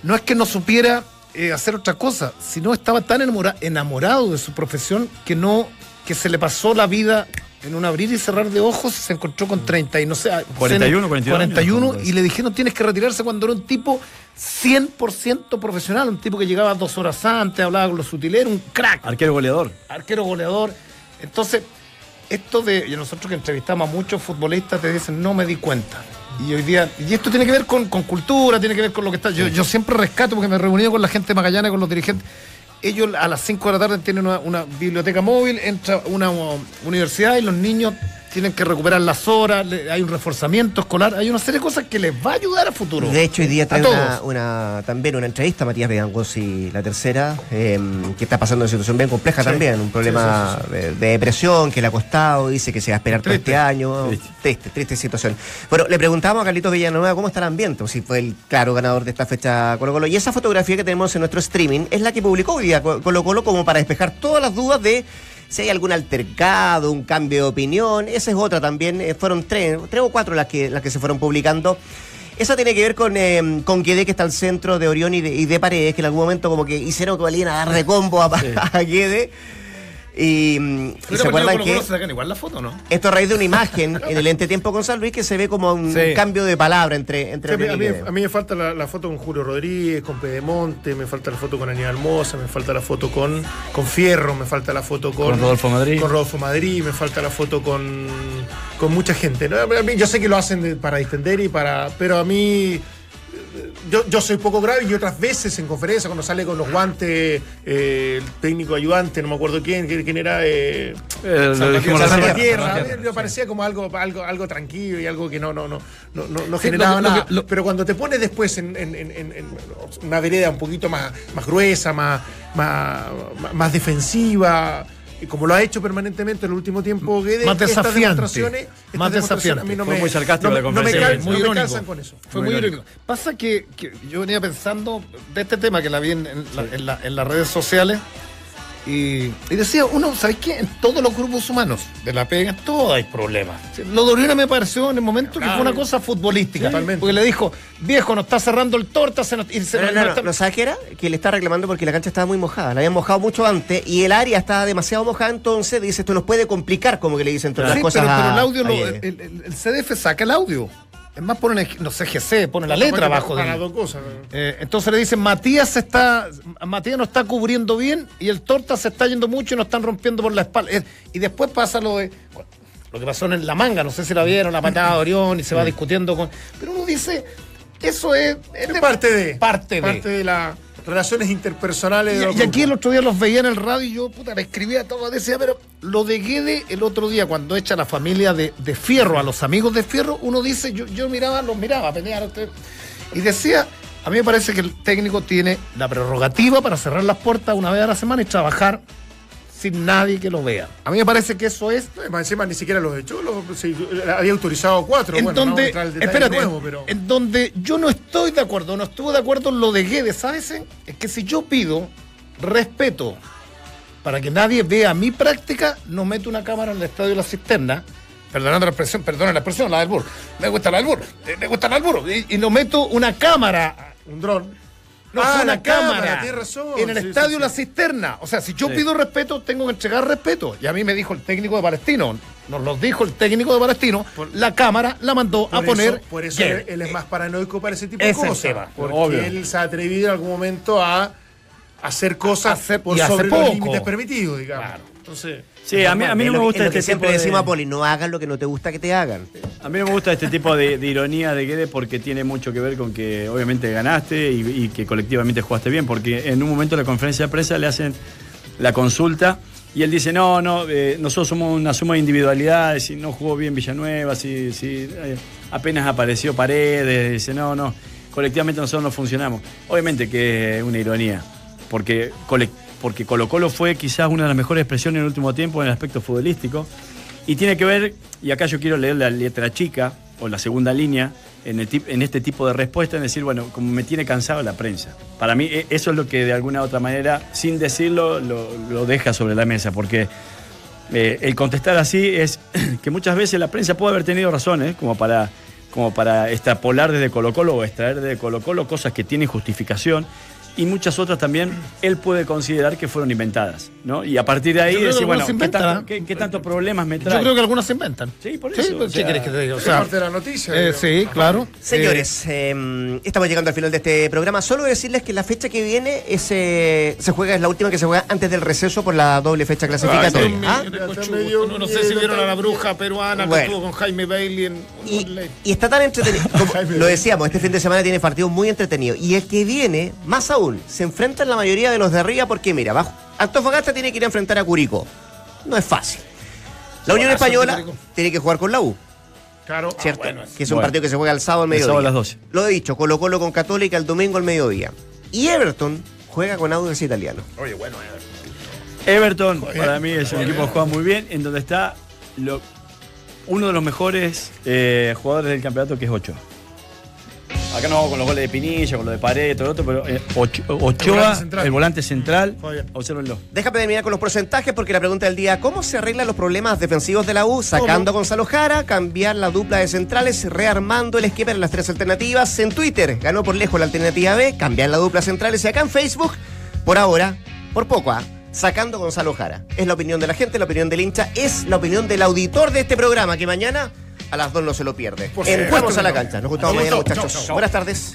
No es que no supiera eh, hacer otra cosa, sino estaba tan enamora- enamorado de su profesión que no, que se le pasó la vida en un abrir y cerrar de ojos se encontró con 30 y no sé, 41, 42 años, 41 me y le dijeron tienes que retirarse cuando era un tipo 100% profesional, un tipo que llegaba dos horas antes, hablaba con los utileros, un crack Arquero goleador. arquero goleador. Entonces, esto de. Y nosotros que entrevistamos a muchos futbolistas te dicen, no me di cuenta. Y hoy día. Y esto tiene que ver con, con cultura, tiene que ver con lo que está. Yo, yo siempre rescato porque me he reunido con la gente de Magallanes, con los dirigentes. Ellos a las 5 de la tarde tienen una, una biblioteca móvil, entra una uh, universidad y los niños tienen que recuperar las horas, hay un reforzamiento escolar, hay una serie de cosas que les va a ayudar a futuro. De hecho, hoy día trae una, una- también una entrevista a Matías Begangosi, la tercera, eh, que está pasando una situación bien compleja también, un problema De, de depresión que le ha costado, dice que se va a esperar todo Triste. este año. Triste. Triste. triste, situación. Bueno, le preguntamos a Carlitos Villanueva cómo está el ambiente, o si fue el claro ganador de esta fecha Colo Colo. Y esa fotografía que tenemos en nuestro streaming es la que publicó hoy día Colo Colo como para despejar todas las dudas de si hay algún altercado, un cambio de opinión. Esa es otra también. eh, fueron tres, tres o cuatro las que, las que se fueron publicando. Esa tiene que ver con, eh, con Guede, que está al centro de Orión y de, y de Paredes, que en algún momento como que hicieron que valían a dar de combo a, [LAUGHS] a Guede. Y, Pero se acuerdan que se sacan igual la foto, ¿no? esto a raíz de una imagen en el entretiempo con San Luis que se ve como un Sí. cambio de palabra entre, entre Sí, a, mí, a mí- Guede. a mí me falta la, la foto con Julio Rodríguez, con Pedemonte, me falta la foto con Aníbal Mosa, me falta la foto con, con Fierro, me falta la foto con, Con Rodolfo Madrid. Con Rodolfo Madrid, me falta la foto con, con mucha gente. ¿no? A mí- yo sé que lo hacen para distender y para. Pero a mí. Eh, Yo, yo soy poco grave y otras veces en conferencia, cuando sale con los guantes, eh, el técnico ayudante, no me acuerdo quién, quién, era. Eh, Eh, lo dijimos Salvatierra, recién. Salvatierra, Salvatierra, a mí me parecía como algo, algo, algo tranquilo y algo que no, no, no, no, no, Sí, generaba lo que- lo nada. lo- Pero cuando te pones después en, en- en- en- en una vereda un poquito más, más gruesa, más, más, más defensiva, como lo ha hecho permanentemente en el último tiempo, Guedes, Más estas demostraciones- estas Más demostraciones a mí no Fue me- muy sarcástico no me- la no me muy no calzan con eso. Fue Muy muy irónico. irónico. Pasa que, que yo venía pensando de este tema que la vi en, en la- en la- en las redes sociales. Y, y decía, uno, ¿sabes qué? En todos los grupos humanos de la pega, todos hay problemas. Lo de Oriona me pareció en el momento que fue una cosa futbolística. Totalmente. Porque le dijo, viejo, nos está cerrando el torta, se nos, y se No, nos- no, nos no, está- no, ¿sabes qué era? Que le está reclamando porque la cancha estaba muy mojada. La habían mojado mucho antes y el área estaba demasiado mojada, entonces dice, esto nos puede complicar, como que le dicen todas Sí, las cosas pero, el audio, lo- Guede. el, el- el CDF saca el audio. Es más, pone, no sé, GC, pone la letra abajo de dos cosas. Eh, entonces le dicen, Matías está, Matías no está cubriendo bien y el torta se está yendo mucho y nos están rompiendo por la espalda. Eh, y después pasa lo de lo que pasó en la manga, no sé si la vieron, la patada de Orión y se va discutiendo con. Pero uno dice, eso es, es de- parte de. Parte de. Parte de las relaciones interpersonales. Y, y aquí el otro día los veía en el radio y yo, puta, le escribía todo, decía, pero lo de Guede el otro día, cuando echa la familia de, de Fierro, a los amigos de Fierro, uno dice, yo, yo miraba, los miraba pelear, y decía, a mí me parece que el técnico tiene la prerrogativa para cerrar las puertas una vez a la semana y trabajar sin nadie que lo vea. A mí me parece que eso es Eh, Más encima ni siquiera los echó, los, sí, había autorizado cuatro. en bueno, no donde, detalle espérate, nuevo, pero... en donde yo no estoy de acuerdo, no estuve de acuerdo en lo de Guedes, ¿sabes? Es que si yo pido respeto para que nadie vea mi práctica, no meto una cámara en el estadio de la cisterna, perdonando la expresión, perdona la expresión, la del burro, me gusta la del burro, eh, me gusta la del burro, y, y no meto una cámara, Un dron. No Ah, fue una la cámara, cámara, tienes razón. en el Sí, estadio sí, la cisterna. O sea, si yo Sí. pido respeto, tengo que entregar respeto. Y a mí me dijo el técnico de Palestino, nos lo dijo el técnico de Palestino, la cámara la mandó a poner. eso, por eso él, él es más paranoico para ese tipo de es cosas. Porque Obvio. él se ha atrevido en algún momento a hacer cosas Hace- por sobre los límites permitidos, digamos. Claro. Entonces, Sí, a mí, a mí no me gusta este siempre tipo de- decimos a Poli, no hagan lo que no te gusta que te hagan. A mí no me gusta este tipo de, de ironía de Guedes porque tiene mucho que ver con que obviamente ganaste y, y que colectivamente jugaste bien, porque en un momento de la conferencia de prensa le hacen la consulta y él dice, no, no, eh, nosotros somos una suma de individualidades y no jugó bien Villanueva, si, si eh, apenas apareció Paredes, dice, no, no, colectivamente nosotros no funcionamos. Obviamente que es una ironía, porque, colec- porque Colo Colo fue quizás una de las mejores expresiones en el último tiempo en el aspecto futbolístico. Y tiene que ver, y acá yo quiero leer la letra chica o la segunda línea en, este tipo de respuesta, en decir, bueno, como me tiene cansado la prensa. Para mí e- eso es lo que de alguna u otra manera, sin decirlo, lo, deja sobre la mesa, porque eh, el contestar así es [CLEARS THROAT] que muchas veces la prensa puede haber tenido razones como para, como para extrapolar desde Colo Colo o extraer desde Colo Colo cosas que tienen justificación y muchas otras también él puede considerar que fueron inventadas, ¿no? Y a partir de ahí Yo decir, bueno, algunas se ¿qué, inventan, tanto- ¿eh? qué- qué tantos problemas me Yo trae? creo que algunos se inventan. Sí, por Sí, eso, pues, o ¿Qué sea, quieres que te diga? O sea, parte de la noticia. eh, sí, claro. Señores, eh, estamos llegando al final de este programa. Solo decirles que la fecha que viene es, eh, se juega, es la última que se juega antes del receso por la doble fecha clasificatoria. ¿Ah? No, no sé si vieron a la bruja peruana Bueno. que estuvo con Jaime Bailey en Y, y está tan entretenido. [LAUGHS] Como lo decíamos, este fin de semana tiene partidos muy entretenidos. Y el que viene, más aún, se enfrentan la mayoría de los de arriba porque, mira, bajo, Antofagasta tiene que ir a enfrentar a Curicó. No es fácil. La Unión Española tiene que jugar con la U, Claro. ¿cierto? bueno, que es un bueno. partido que se juega el sábado al El sábado mediodía. a las 12. Lo he dicho, Colo Colo con Católica el domingo al mediodía. Y Everton juega con Audax Italiano. Oye, bueno, Everton, para mí es un equipo que juega muy bien, en donde está lo- uno de los mejores eh, jugadores del campeonato, que es Ochoa. Acá no vamos con los goles de Pinilla, con lo de Pared, todo lo otro, pero eh, Ocho- Ochoa, el volante central, observenlo. Déjame terminar con los porcentajes porque la pregunta del día, ¿cómo se arreglan los problemas defensivos de la U? Sacando a Gonzalo Jara, cambiar la dupla de centrales, rearmando el esquema en las tres alternativas. En Twitter ganó por lejos la alternativa B, cambiar la dupla centrales y acá en Facebook, por ahora, por poco, ¿ah? sacando a Gonzalo Jara. Es la opinión de la gente, la opinión del hincha, es la opinión del auditor de este programa que mañana a las dos no se lo pierde. Por Entramos supuesto a la cancha. Nos gustamos mañana, muchachos. Buenas tardes.